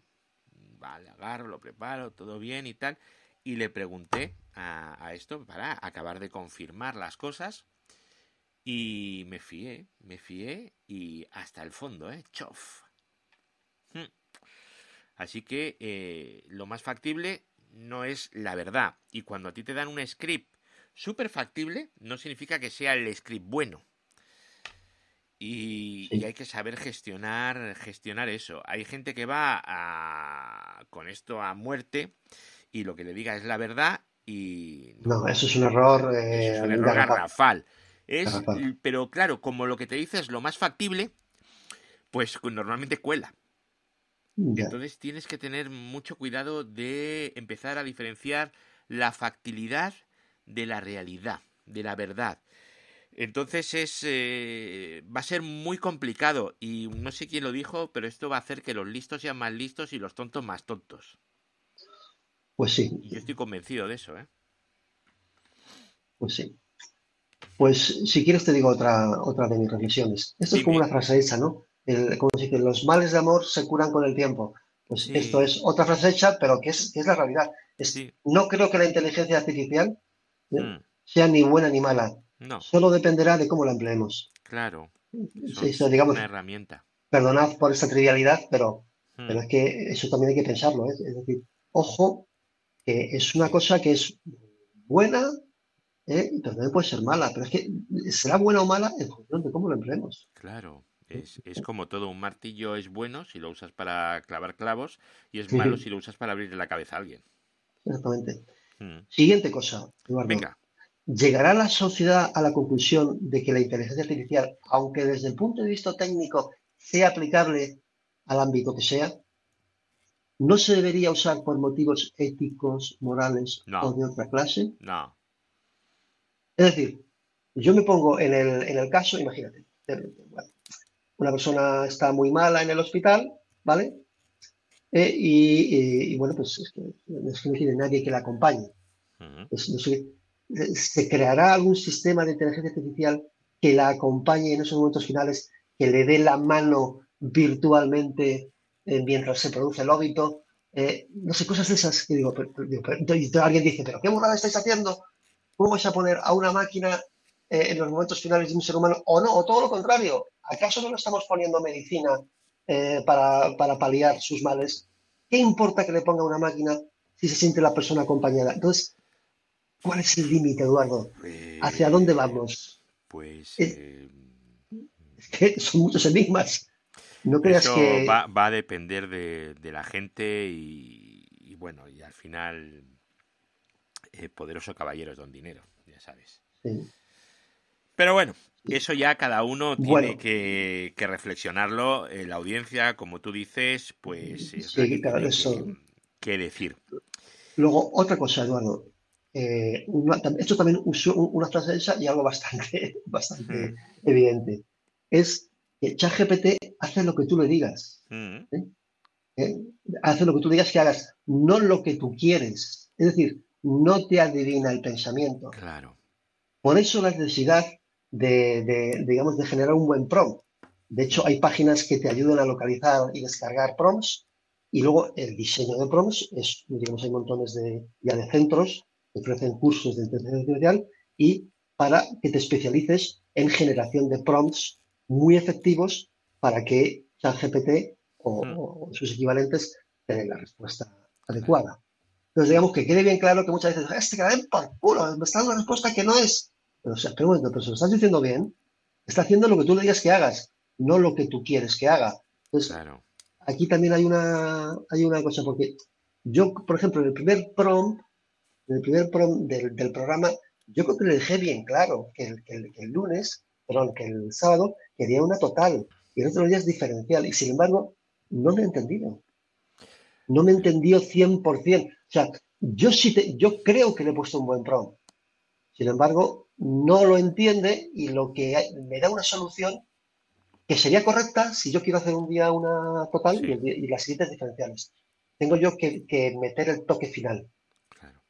A: Vale, agarro, lo preparo, todo bien y tal. Y le pregunté a, esto para acabar de confirmar las cosas. Y me fié, me fié y hasta el fondo, ¿eh? Chof. Hmm. Así que eh, lo más factible no es la verdad. Y cuando a ti te dan un script súper factible, no significa que sea el script bueno. Y, hay que saber gestionar, gestionar eso. Hay gente que va a, con esto a muerte y lo que le diga es la verdad y...
B: No, eso es un error...
A: es un eh, error garrafal. Es, pero claro, como lo que te dice es lo más factible, pues normalmente cuela. Entonces tienes que tener mucho cuidado de empezar a diferenciar la factibilidad de la realidad, de la verdad. Entonces es eh, va a ser muy complicado y no sé quién lo dijo, pero esto va a hacer que los listos sean más listos y los tontos más tontos.
B: Pues sí.
A: yo estoy convencido de eso, ¿eh?
B: Pues sí. Pues si quieres te digo otra otra de mis reflexiones. Esto es como una frase hecha, ¿no? Como si que los males de amor se curan con el tiempo. Pues esto es otra frase hecha, pero que es, es la realidad. No creo que la inteligencia artificial ¿eh? mm. sea ni buena ni mala no. Solo dependerá de cómo la empleemos.
A: Claro.
B: Digamos,
A: una herramienta.
B: Perdonad por esta trivialidad, pero, hmm. pero es que eso también hay que pensarlo. ¿eh? Es decir, ojo, que es una cosa que es buena, ¿eh? pero también puede ser mala. Pero es que será buena o mala en función de cómo lo empleemos.
A: Claro. Es, es, como todo, un martillo es bueno si lo usas para clavar clavos y es malo si lo usas para abrirle la cabeza a alguien.
B: Exactamente. Hmm. Siguiente cosa, Eduardo. Venga. ¿Llegará la sociedad a la conclusión de que la inteligencia artificial, aunque desde el punto de vista técnico sea aplicable al ámbito que sea, no se debería usar por motivos éticos, morales o de otra clase?
A: No.
B: Es decir, yo me pongo en el, caso, imagínate, una persona está muy mala en el hospital, ¿vale? Eh, y, bueno, pues es que, no tiene nadie que la acompañe. Pues no sé, se creará algún sistema de inteligencia artificial que la acompañe en esos momentos finales, que le dé la mano virtualmente eh, mientras se produce el óbito. Eh, no sé, cosas de esas que digo, alguien dice, pero ¿qué burrada estáis haciendo? ¿Cómo vais a poner a una máquina eh, en los momentos finales de un ser humano? O no, o todo lo contrario. ¿Acaso no le estamos poniendo medicina para, para paliar sus males? ¿Qué importa que le ponga una máquina si se siente la persona acompañada? Entonces, ¿Cuál es el límite, Eduardo? ¿Hacia dónde pues, vamos?
A: Pues. Es,
B: eh, que son muchos enigmas. No creas que.
A: Va, va, a depender de, la gente y, bueno, y al final. Eh, poderoso caballero es don dinero, ya sabes. Pero bueno, eso ya cada uno tiene que, reflexionarlo. Eh, la audiencia, como tú dices, pues es
B: sí, claro, eso.
A: que, decir.
B: Luego, otra cosa, Eduardo. Eh, esto también una frase esa y algo bastante, bastante mm. evidente. Es que ChatGPT hace lo que tú le digas. Mm. ¿eh? Hace lo que tú digas que hagas, no lo que tú quieres. Es decir, no te adivina el pensamiento.
A: Claro.
B: Por eso la necesidad de, digamos, de generar un buen prompt. De hecho, hay páginas que te ayudan a localizar y descargar prompts y luego el diseño de prompts es, digamos, hay montones de, ya de centros que ofrecen cursos de inteligencia artificial y para que te especialices en generación de prompts muy efectivos para que ChatGPT o, mm. o sus equivalentes tengan la respuesta adecuada. Entonces, digamos que quede bien claro que muchas veces, este que den por culo, me está dando una respuesta que no es. Pero, o sea, pero, bueno, pero si lo estás diciendo bien, está haciendo lo que tú le digas que hagas, no lo que tú quieres que haga. Entonces, aquí también hay una, hay una cosa, porque yo, por ejemplo, en el primer prompt, en el primer prompt del, programa, yo creo que le dejé bien claro que el, que el, lunes, perdón, que el sábado quería una total y el otro día es diferencial. Y sin embargo, no me he entendido. No me he entendido 100%. O sea, yo sí te, yo creo que le he puesto un buen prompt. Sin embargo, no lo entiende y lo que me da una solución que sería correcta si yo quiero hacer un día una total y, las siguientes diferenciales. Tengo yo que, meter el toque final.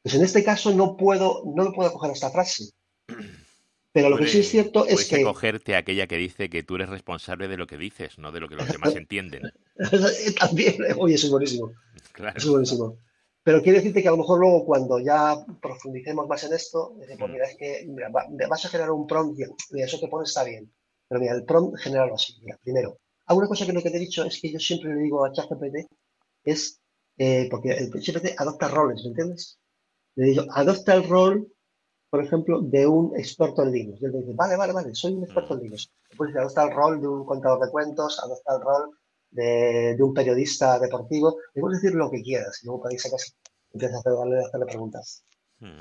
B: Pues en este caso no puedo, no lo puedo coger esta frase. Pero lo que sí es cierto es que.
A: cogerte aquella que dice que tú eres responsable de lo que dices, no de lo que los demás entienden.
B: También, oye, eso es buenísimo. Claro. Eso es buenísimo. Pero quiero decirte que a lo mejor luego cuando ya profundicemos más en esto, pues mm. mira, es que mira, vas a generar un prompt, mira, eso que pones está bien, pero mira, el prompt generarlo así. Mira, primero, alguna cosa que no te he dicho es que yo siempre le digo a ChatGPT es, eh, porque el ChatGPT adopta roles, ¿me entiendes? Le digo, adopta el rol, por ejemplo, de un experto en Linux. Y él dice, vale, vale, vale, soy un experto en Linux. Después adopta el rol de un contador de cuentos, adopta el rol de, un periodista deportivo, le puedes decir lo que quieras y luego podéis sacar, empiezas a hacerle, hacerle preguntas. Mm.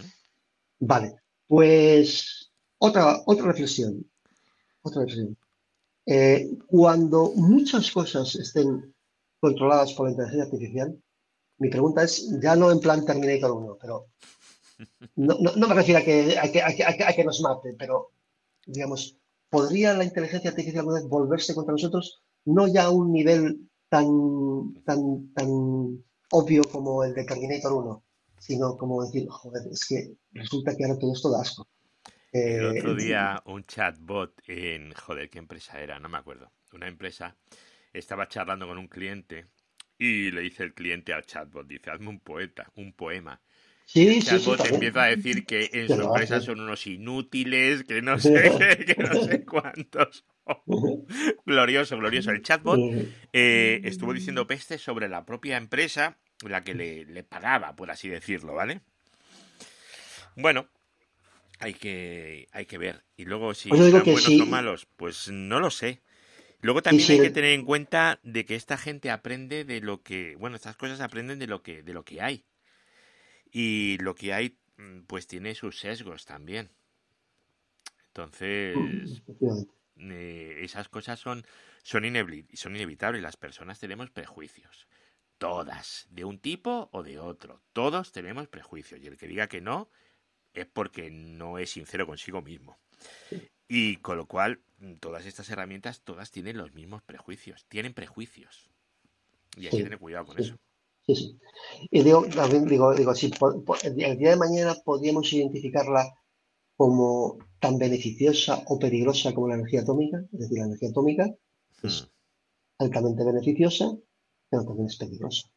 B: Vale, pues otra, otra reflexión. Otra reflexión. Eh, cuando muchas cosas estén controladas por la inteligencia artificial, mi pregunta es, ya no en plan Terminator 1, pero no, no, me refiero a que, a que, a, que, nos mate, pero digamos, ¿podría la inteligencia artificial alguna vez volverse contra nosotros no ya a un nivel tan, tan, tan obvio como el de Terminator 1, sino como decir, joder, es que resulta que ahora todo esto da asco.
A: el otro eh, día un chatbot en, joder, ¿qué empresa era? No me acuerdo. Una empresa estaba charlando con un cliente y le dice el cliente al chatbot, dice, hazme un poeta, un poema.
B: Sí, sí,
A: sí, empieza a decir que en su empresa son unos inútiles, que no sé, que no sé cuántos. glorioso, glorioso. El chatbot eh, estuvo diciendo peste sobre la propia empresa, la que le, pagaba, por así decirlo, ¿vale? Bueno, hay que, hay que ver. Y luego, si son buenos o malos, pues no lo sé. Luego también hay que tener en cuenta de que esta gente aprende de lo que, bueno, estas cosas aprenden de lo que, de lo que hay. Y lo que hay, mm, pues tiene sus sesgos también. Entonces, eh, esas cosas son, son, son inevitables. Las personas tenemos prejuicios. Todas, de un tipo o de otro. Todos tenemos prejuicios. Y el que diga que no es porque no es sincero consigo mismo. Y con lo cual, todas estas herramientas, todas tienen los mismos prejuicios. Tienen prejuicios. Y hay que tener cuidado con eso.
B: Sí, sí. Y digo, digo, digo si el día de mañana podríamos identificarla como tan beneficiosa o peligrosa como la energía atómica, es decir, la energía atómica es hmm. altamente beneficiosa, pero también es peligrosa.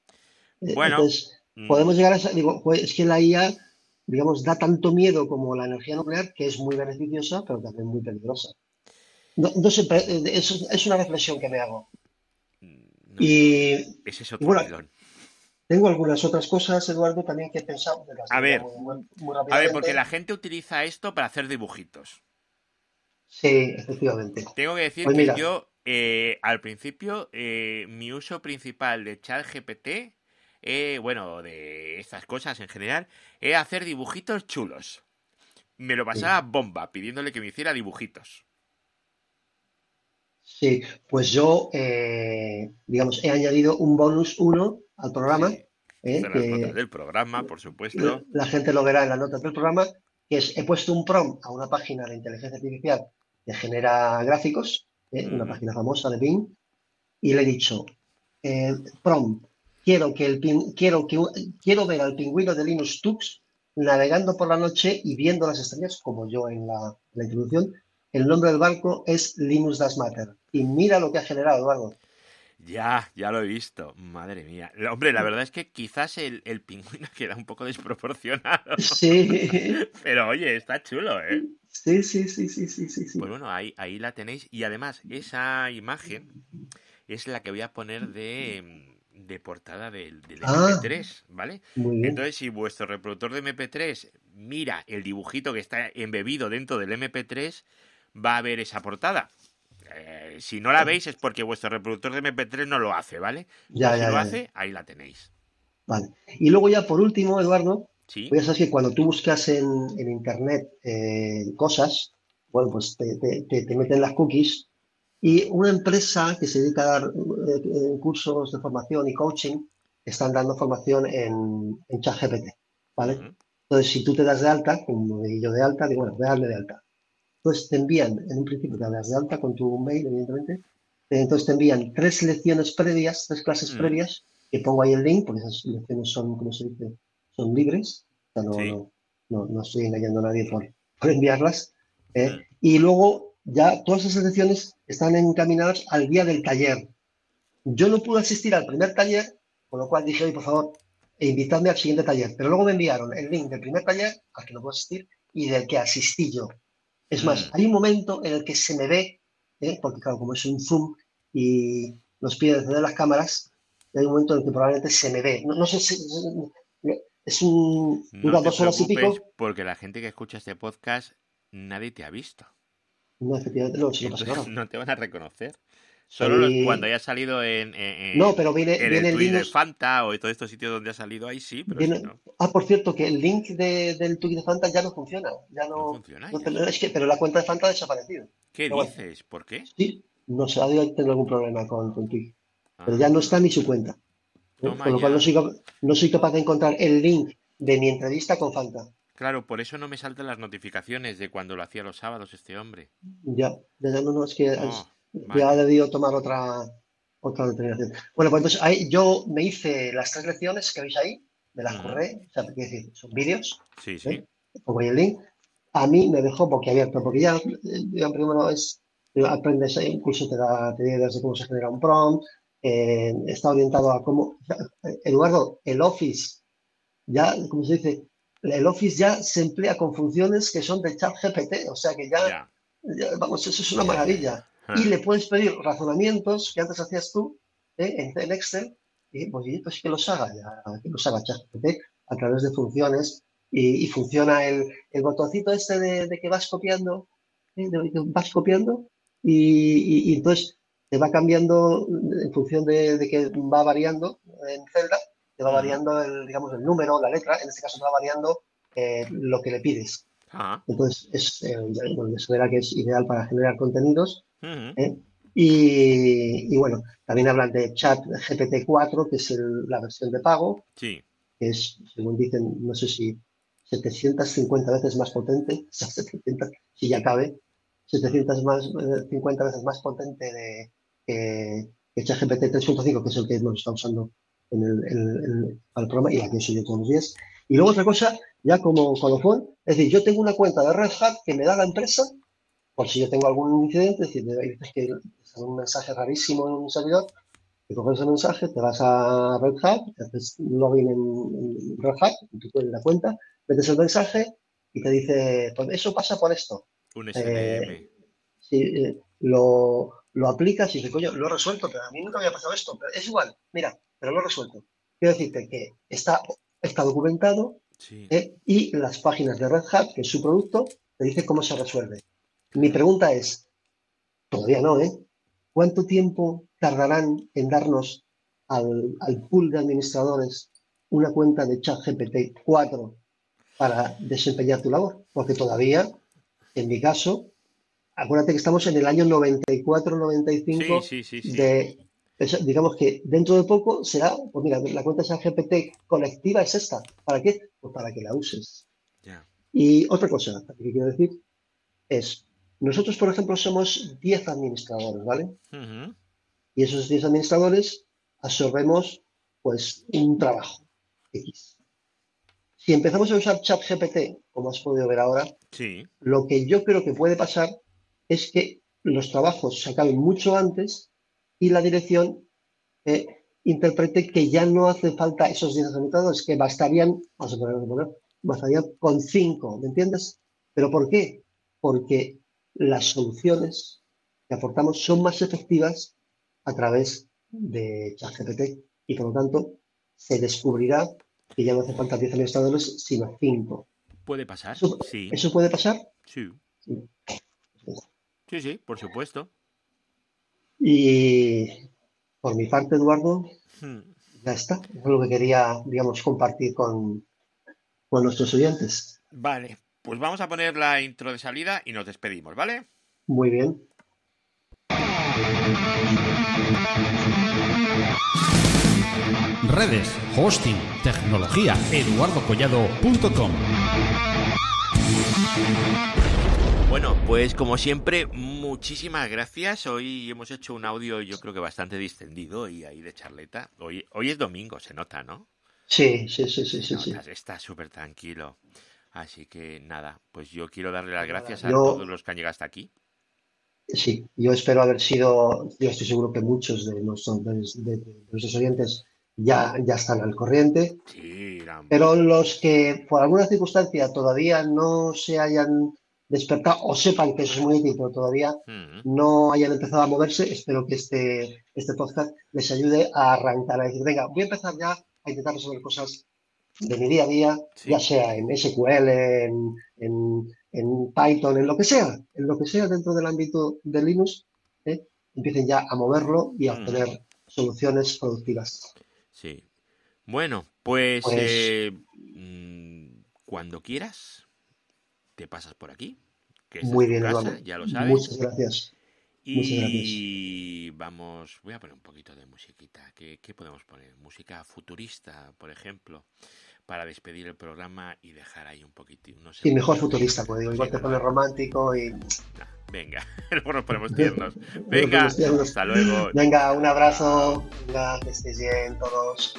B: Eh, bueno, Entonces, hmm. podemos llegar a esa, digo, pues, es que la IA, digamos, da tanto miedo como la energía nuclear, que es muy beneficiosa, pero también muy peligrosa. No, sé, eh, es, una reflexión que me hago.
A: Hmm, y, ese es otro
B: tengo algunas otras cosas, Eduardo, también que he pensado.
A: A ver, a ver, porque la gente utiliza esto para hacer dibujitos.
B: Sí, efectivamente.
A: Tengo que decir pues que yo, eh, al principio, eh, mi uso principal de ChatGPT, eh, bueno, de estas cosas en general, es hacer dibujitos chulos. me lo pasaba bomba, pidiéndole que me hiciera dibujitos.
B: Sí, pues yo, eh, digamos, he añadido un bonus 1 al programa.
A: Sí.
B: eh,
A: las
B: que
A: notas del programa, por supuesto.
B: la gente lo verá en las notas del programa, que es, he puesto un prompt a una página de inteligencia artificial que genera gráficos, eh, una página famosa de Bing, y le he dicho, eh, prompt, quiero que el pin- quiero que quiero ver al pingüino de Linus Tux navegando por la noche y viendo las estrellas, como yo en la, la introducción. El nombre del barco es Linus Das Matter. Y mira lo que ha generado, Eduardo.
A: Ya, ya lo he visto. Madre mía. Hombre, la verdad es que quizás el, el pingüino queda un poco desproporcionado.
B: Sí,
A: Pero oye, está chulo, ¿eh?
B: sí, sí, sí, sí, sí, sí, sí.
A: Pues bueno, ahí, ahí la tenéis. Y además, esa imagen es la que voy a poner de, de portada del, del
B: Ah.
A: MP3, ¿vale?
B: Muy bien.
A: Entonces, si vuestro reproductor de MP3 mira el dibujito que está embebido dentro del MP3, va a ver esa portada. Eh, si no la veis es porque vuestro reproductor de MP3 no lo hace, ¿vale?
B: Ya,
A: si
B: ya,
A: lo
B: ya,
A: hace, ahí la tenéis.
B: Vale. Y luego ya por último, Eduardo,
A: ¿Sí?
B: pues ya sabes que cuando tú buscas en, en internet eh, cosas, bueno, pues te, te- te- te meten las cookies y una empresa que se dedica a dar eh, eh, cursos de formación y coaching están dando formación en, en ChatGPT, ¿vale?
A: Ujú.
B: Entonces, si tú te das de alta, como yo de alta, digo, bueno, voy a darme de alta. Entonces te envían, en un principio te das de alta con tu mail, evidentemente, entonces te envían tres lecciones previas, tres clases
A: Mm.
B: previas, que pongo ahí el link, porque esas lecciones son, como se dice, son libres, o sea, no,
A: Sí.
B: no, no, no estoy engañando a nadie por, por enviarlas. ¿eh?
A: Mm.
B: Y luego ya todas esas lecciones están encaminadas al día del taller. Yo no pude asistir al primer taller, con lo cual dije, oye, por favor, invitadme al siguiente taller. Pero luego me enviaron el link del primer taller, al que no puedo asistir, y del que asistí yo. Es más,
A: Mm.
B: hay un momento en el que se me ve, ¿eh? porque claro, como es un Zoom y nos pide encender las cámaras, hay un momento en el que probablemente se me ve. No, no sé si es un,
A: No te
B: horas y pico.
A: porque la gente que escucha este podcast, nadie te ha visto.
B: No, efectivamente, pasa
A: no te van a reconocer. Solo
B: Y-
A: cuando haya salido en, en-
B: No, pero viene,
A: en
B: viene
A: el
B: el
A: tweet de. Fanta o en todos estos sitios donde ha salido ahí, sí, pero
B: Viene-
A: si no,
B: Ah, por cierto, que el link de- del tweet de Fanta ya no funciona. Ya
A: no
B: no,
A: funciona.
B: no
A: ya.
B: te- es que, pero la cuenta de Fanta ha desaparecido.
A: ¿Qué
B: pero bueno.
A: dices? ¿Por qué?
B: Sí, no sé, ha debido tener algún problema con, con Twitch. Pero
A: Ah,
B: ya no está ni su cuenta. ¿eh? Con lo cual no soy, no soy capaz de encontrar el link de mi entrevista con Fanta.
A: Claro, por eso no me saltan las notificaciones de cuando lo hacía los sábados este hombre.
B: Ya, ya, ya no, no, es que
A: Oh,
B: ya ha debido tomar otra, otra determinación. Bueno, pues entonces ahí yo me hice las tres lecciones que veis ahí, me las
A: Ujú.
B: curré, o sea, quiero decir, son vídeos,
A: Sí, sí.
B: ¿eh? pongo ahí el link. A mí me dejó boquiabierto, porque ya, eh, ya primero es, aprendes, eh, un curso te da, te ideas de cómo se genera un prompt, eh, está orientado a cómo, eh, Eduardo, el Office, ya, como se dice, el Office ya se emplea con funciones que son de chat GPT, o sea que ya,
A: Ya.
B: ya, vamos, eso es una maravilla.
A: Ah,
B: Y le puedes pedir razonamientos que antes hacías tú ¿eh? en, en Excel, y pues, pues que los haga ya, que los haga ChatGPT a través de funciones y, y funciona el, el botoncito este de, de que vas copiando, ¿eh? de que vas copiando y, y- y entonces te va cambiando en función de, de que va variando en celda, te va variando el, digamos, el número, la letra, en este caso te va variando eh, lo que le pides.
A: ah,
B: Entonces, es, eh, bueno, se verá que es ideal para generar contenidos. ¿Eh? Y, y bueno, también hablan de Chat GPT-4, que es el- la versión de pago,
A: Sí.
B: que es, según dicen, no sé si 750 veces más potente, o sea, 700, si ya cabe, 750 veces más potente de, que, que ChatGPT 3.5, que es el que nos está usando en el, en- en- para el programa y aquí uso yo todos los días. Y luego otra cosa, ya como colofón, es decir, yo tengo una cuenta de Red Hat que me da la empresa por si yo tengo algún incidente, es decir, hay veces que sale un mensaje rarísimo en un servidor, te coges ese mensaje, te vas a Red Hat, te haces un login en, en Red Hat, en la cuenta, metes el mensaje y te dice, pues eso pasa por esto.
A: Un
B: Eh. Si eh, lo, lo aplicas y dices, coño, lo he resuelto, pero a mí nunca me había pasado esto, pero es igual, mira, pero lo he resuelto. Quiero decirte que está, está documentado
A: Sí.
B: ¿eh? y las páginas de Red Hat, que es su producto, te dice cómo se resuelve. Mi pregunta es, todavía no, ¿eh? ¿Cuánto tiempo tardarán en darnos al, al pool de administradores una cuenta de ChatGPT 4 para desempeñar tu labor, porque todavía, en mi caso, acuérdate que estamos en el año 94-95
A: Sí, sí, sí, sí.
B: de, digamos que dentro de poco será, pues mira, la cuenta esa GPT colectiva es esta. ¿Para qué? Pues para que la uses. Y otra cosa que quiero decir es, nosotros, por ejemplo, somos 10 administradores, ¿vale? Y esos 10 administradores absorbemos, pues, un trabajo X. Si empezamos a usar ChatGPT, como has podido ver ahora,
A: Sí.
B: lo que yo creo que puede pasar es que los trabajos se acaben mucho antes y la dirección eh, interprete que ya no hace falta esos 10 administradores, que bastarían, vamos a poner, vamos a poner, bastarían con 5, ¿me entiendes? ¿Pero por qué? Porque las soluciones que aportamos son más efectivas a través de ChatGPT y por lo tanto se descubrirá que ya no hace falta 10 administradores, sino 5.
A: ¿Puede pasar?
B: ¿Eso,
A: Sí.
B: ¿Eso puede pasar?
A: Sí.
B: Sí.
A: Sí, sí, por supuesto.
B: Y por mi parte, Eduardo,
A: Hmm.
B: ya está. Es lo que quería, digamos, compartir con, con nuestros oyentes.
A: Vale, pues vamos a poner la intro de salida y nos despedimos, ¿vale?
B: Muy bien.
D: Redes, hosting, tecnología, eduardocollado.com.
A: Bueno, pues como siempre, muchísimas gracias. Hoy hemos hecho un audio yo creo que bastante distendido y ahí de charleta. Hoy, hoy es domingo, se nota, ¿no?
B: Sí, sí, sí, sí, sí,
A: Se
B: sí.
A: Está súper tranquilo. Así que nada, pues yo quiero darle las gracias a todos los que han llegado hasta aquí.
B: Sí, yo espero haber sido, yo estoy seguro que muchos de nuestros, de, de- de nuestros oyentes ya, ya están al corriente,
A: Sí,
B: pero los que por alguna circunstancia todavía no se hayan despertado o sepan que eso es muy útil, pero todavía no hayan empezado a moverse, espero que este, este podcast les ayude a arrancar, a decir, venga, voy a empezar ya a intentar resolver cosas de mi día a día,
A: Sí.
B: ya sea en SQL, en, en- en Python, en lo que sea, en lo que sea dentro del ámbito de Linux, ¿eh? empiecen ya a moverlo y a
A: Mm.
B: obtener soluciones productivas.
A: sí. Bueno, pues,
B: Pues-
A: eh, mm, cuando quieras, te pasas por aquí. Que
B: Muy bien,
A: casa, ya lo sabes.
B: Muchas gracias.
A: Y vamos, voy a poner un poquito de musiquita. ¿Qué, qué podemos poner? Música futurista, por ejemplo, para despedir el programa y dejar ahí un poquitito. unos
B: Sí, mejor
A: segundos.
B: futurista, pues digo, igual te pones romántico y
A: venga, luego nos ponemos tiernos. Venga, hasta luego.
B: venga, un abrazo, venga, que estéis bien todos.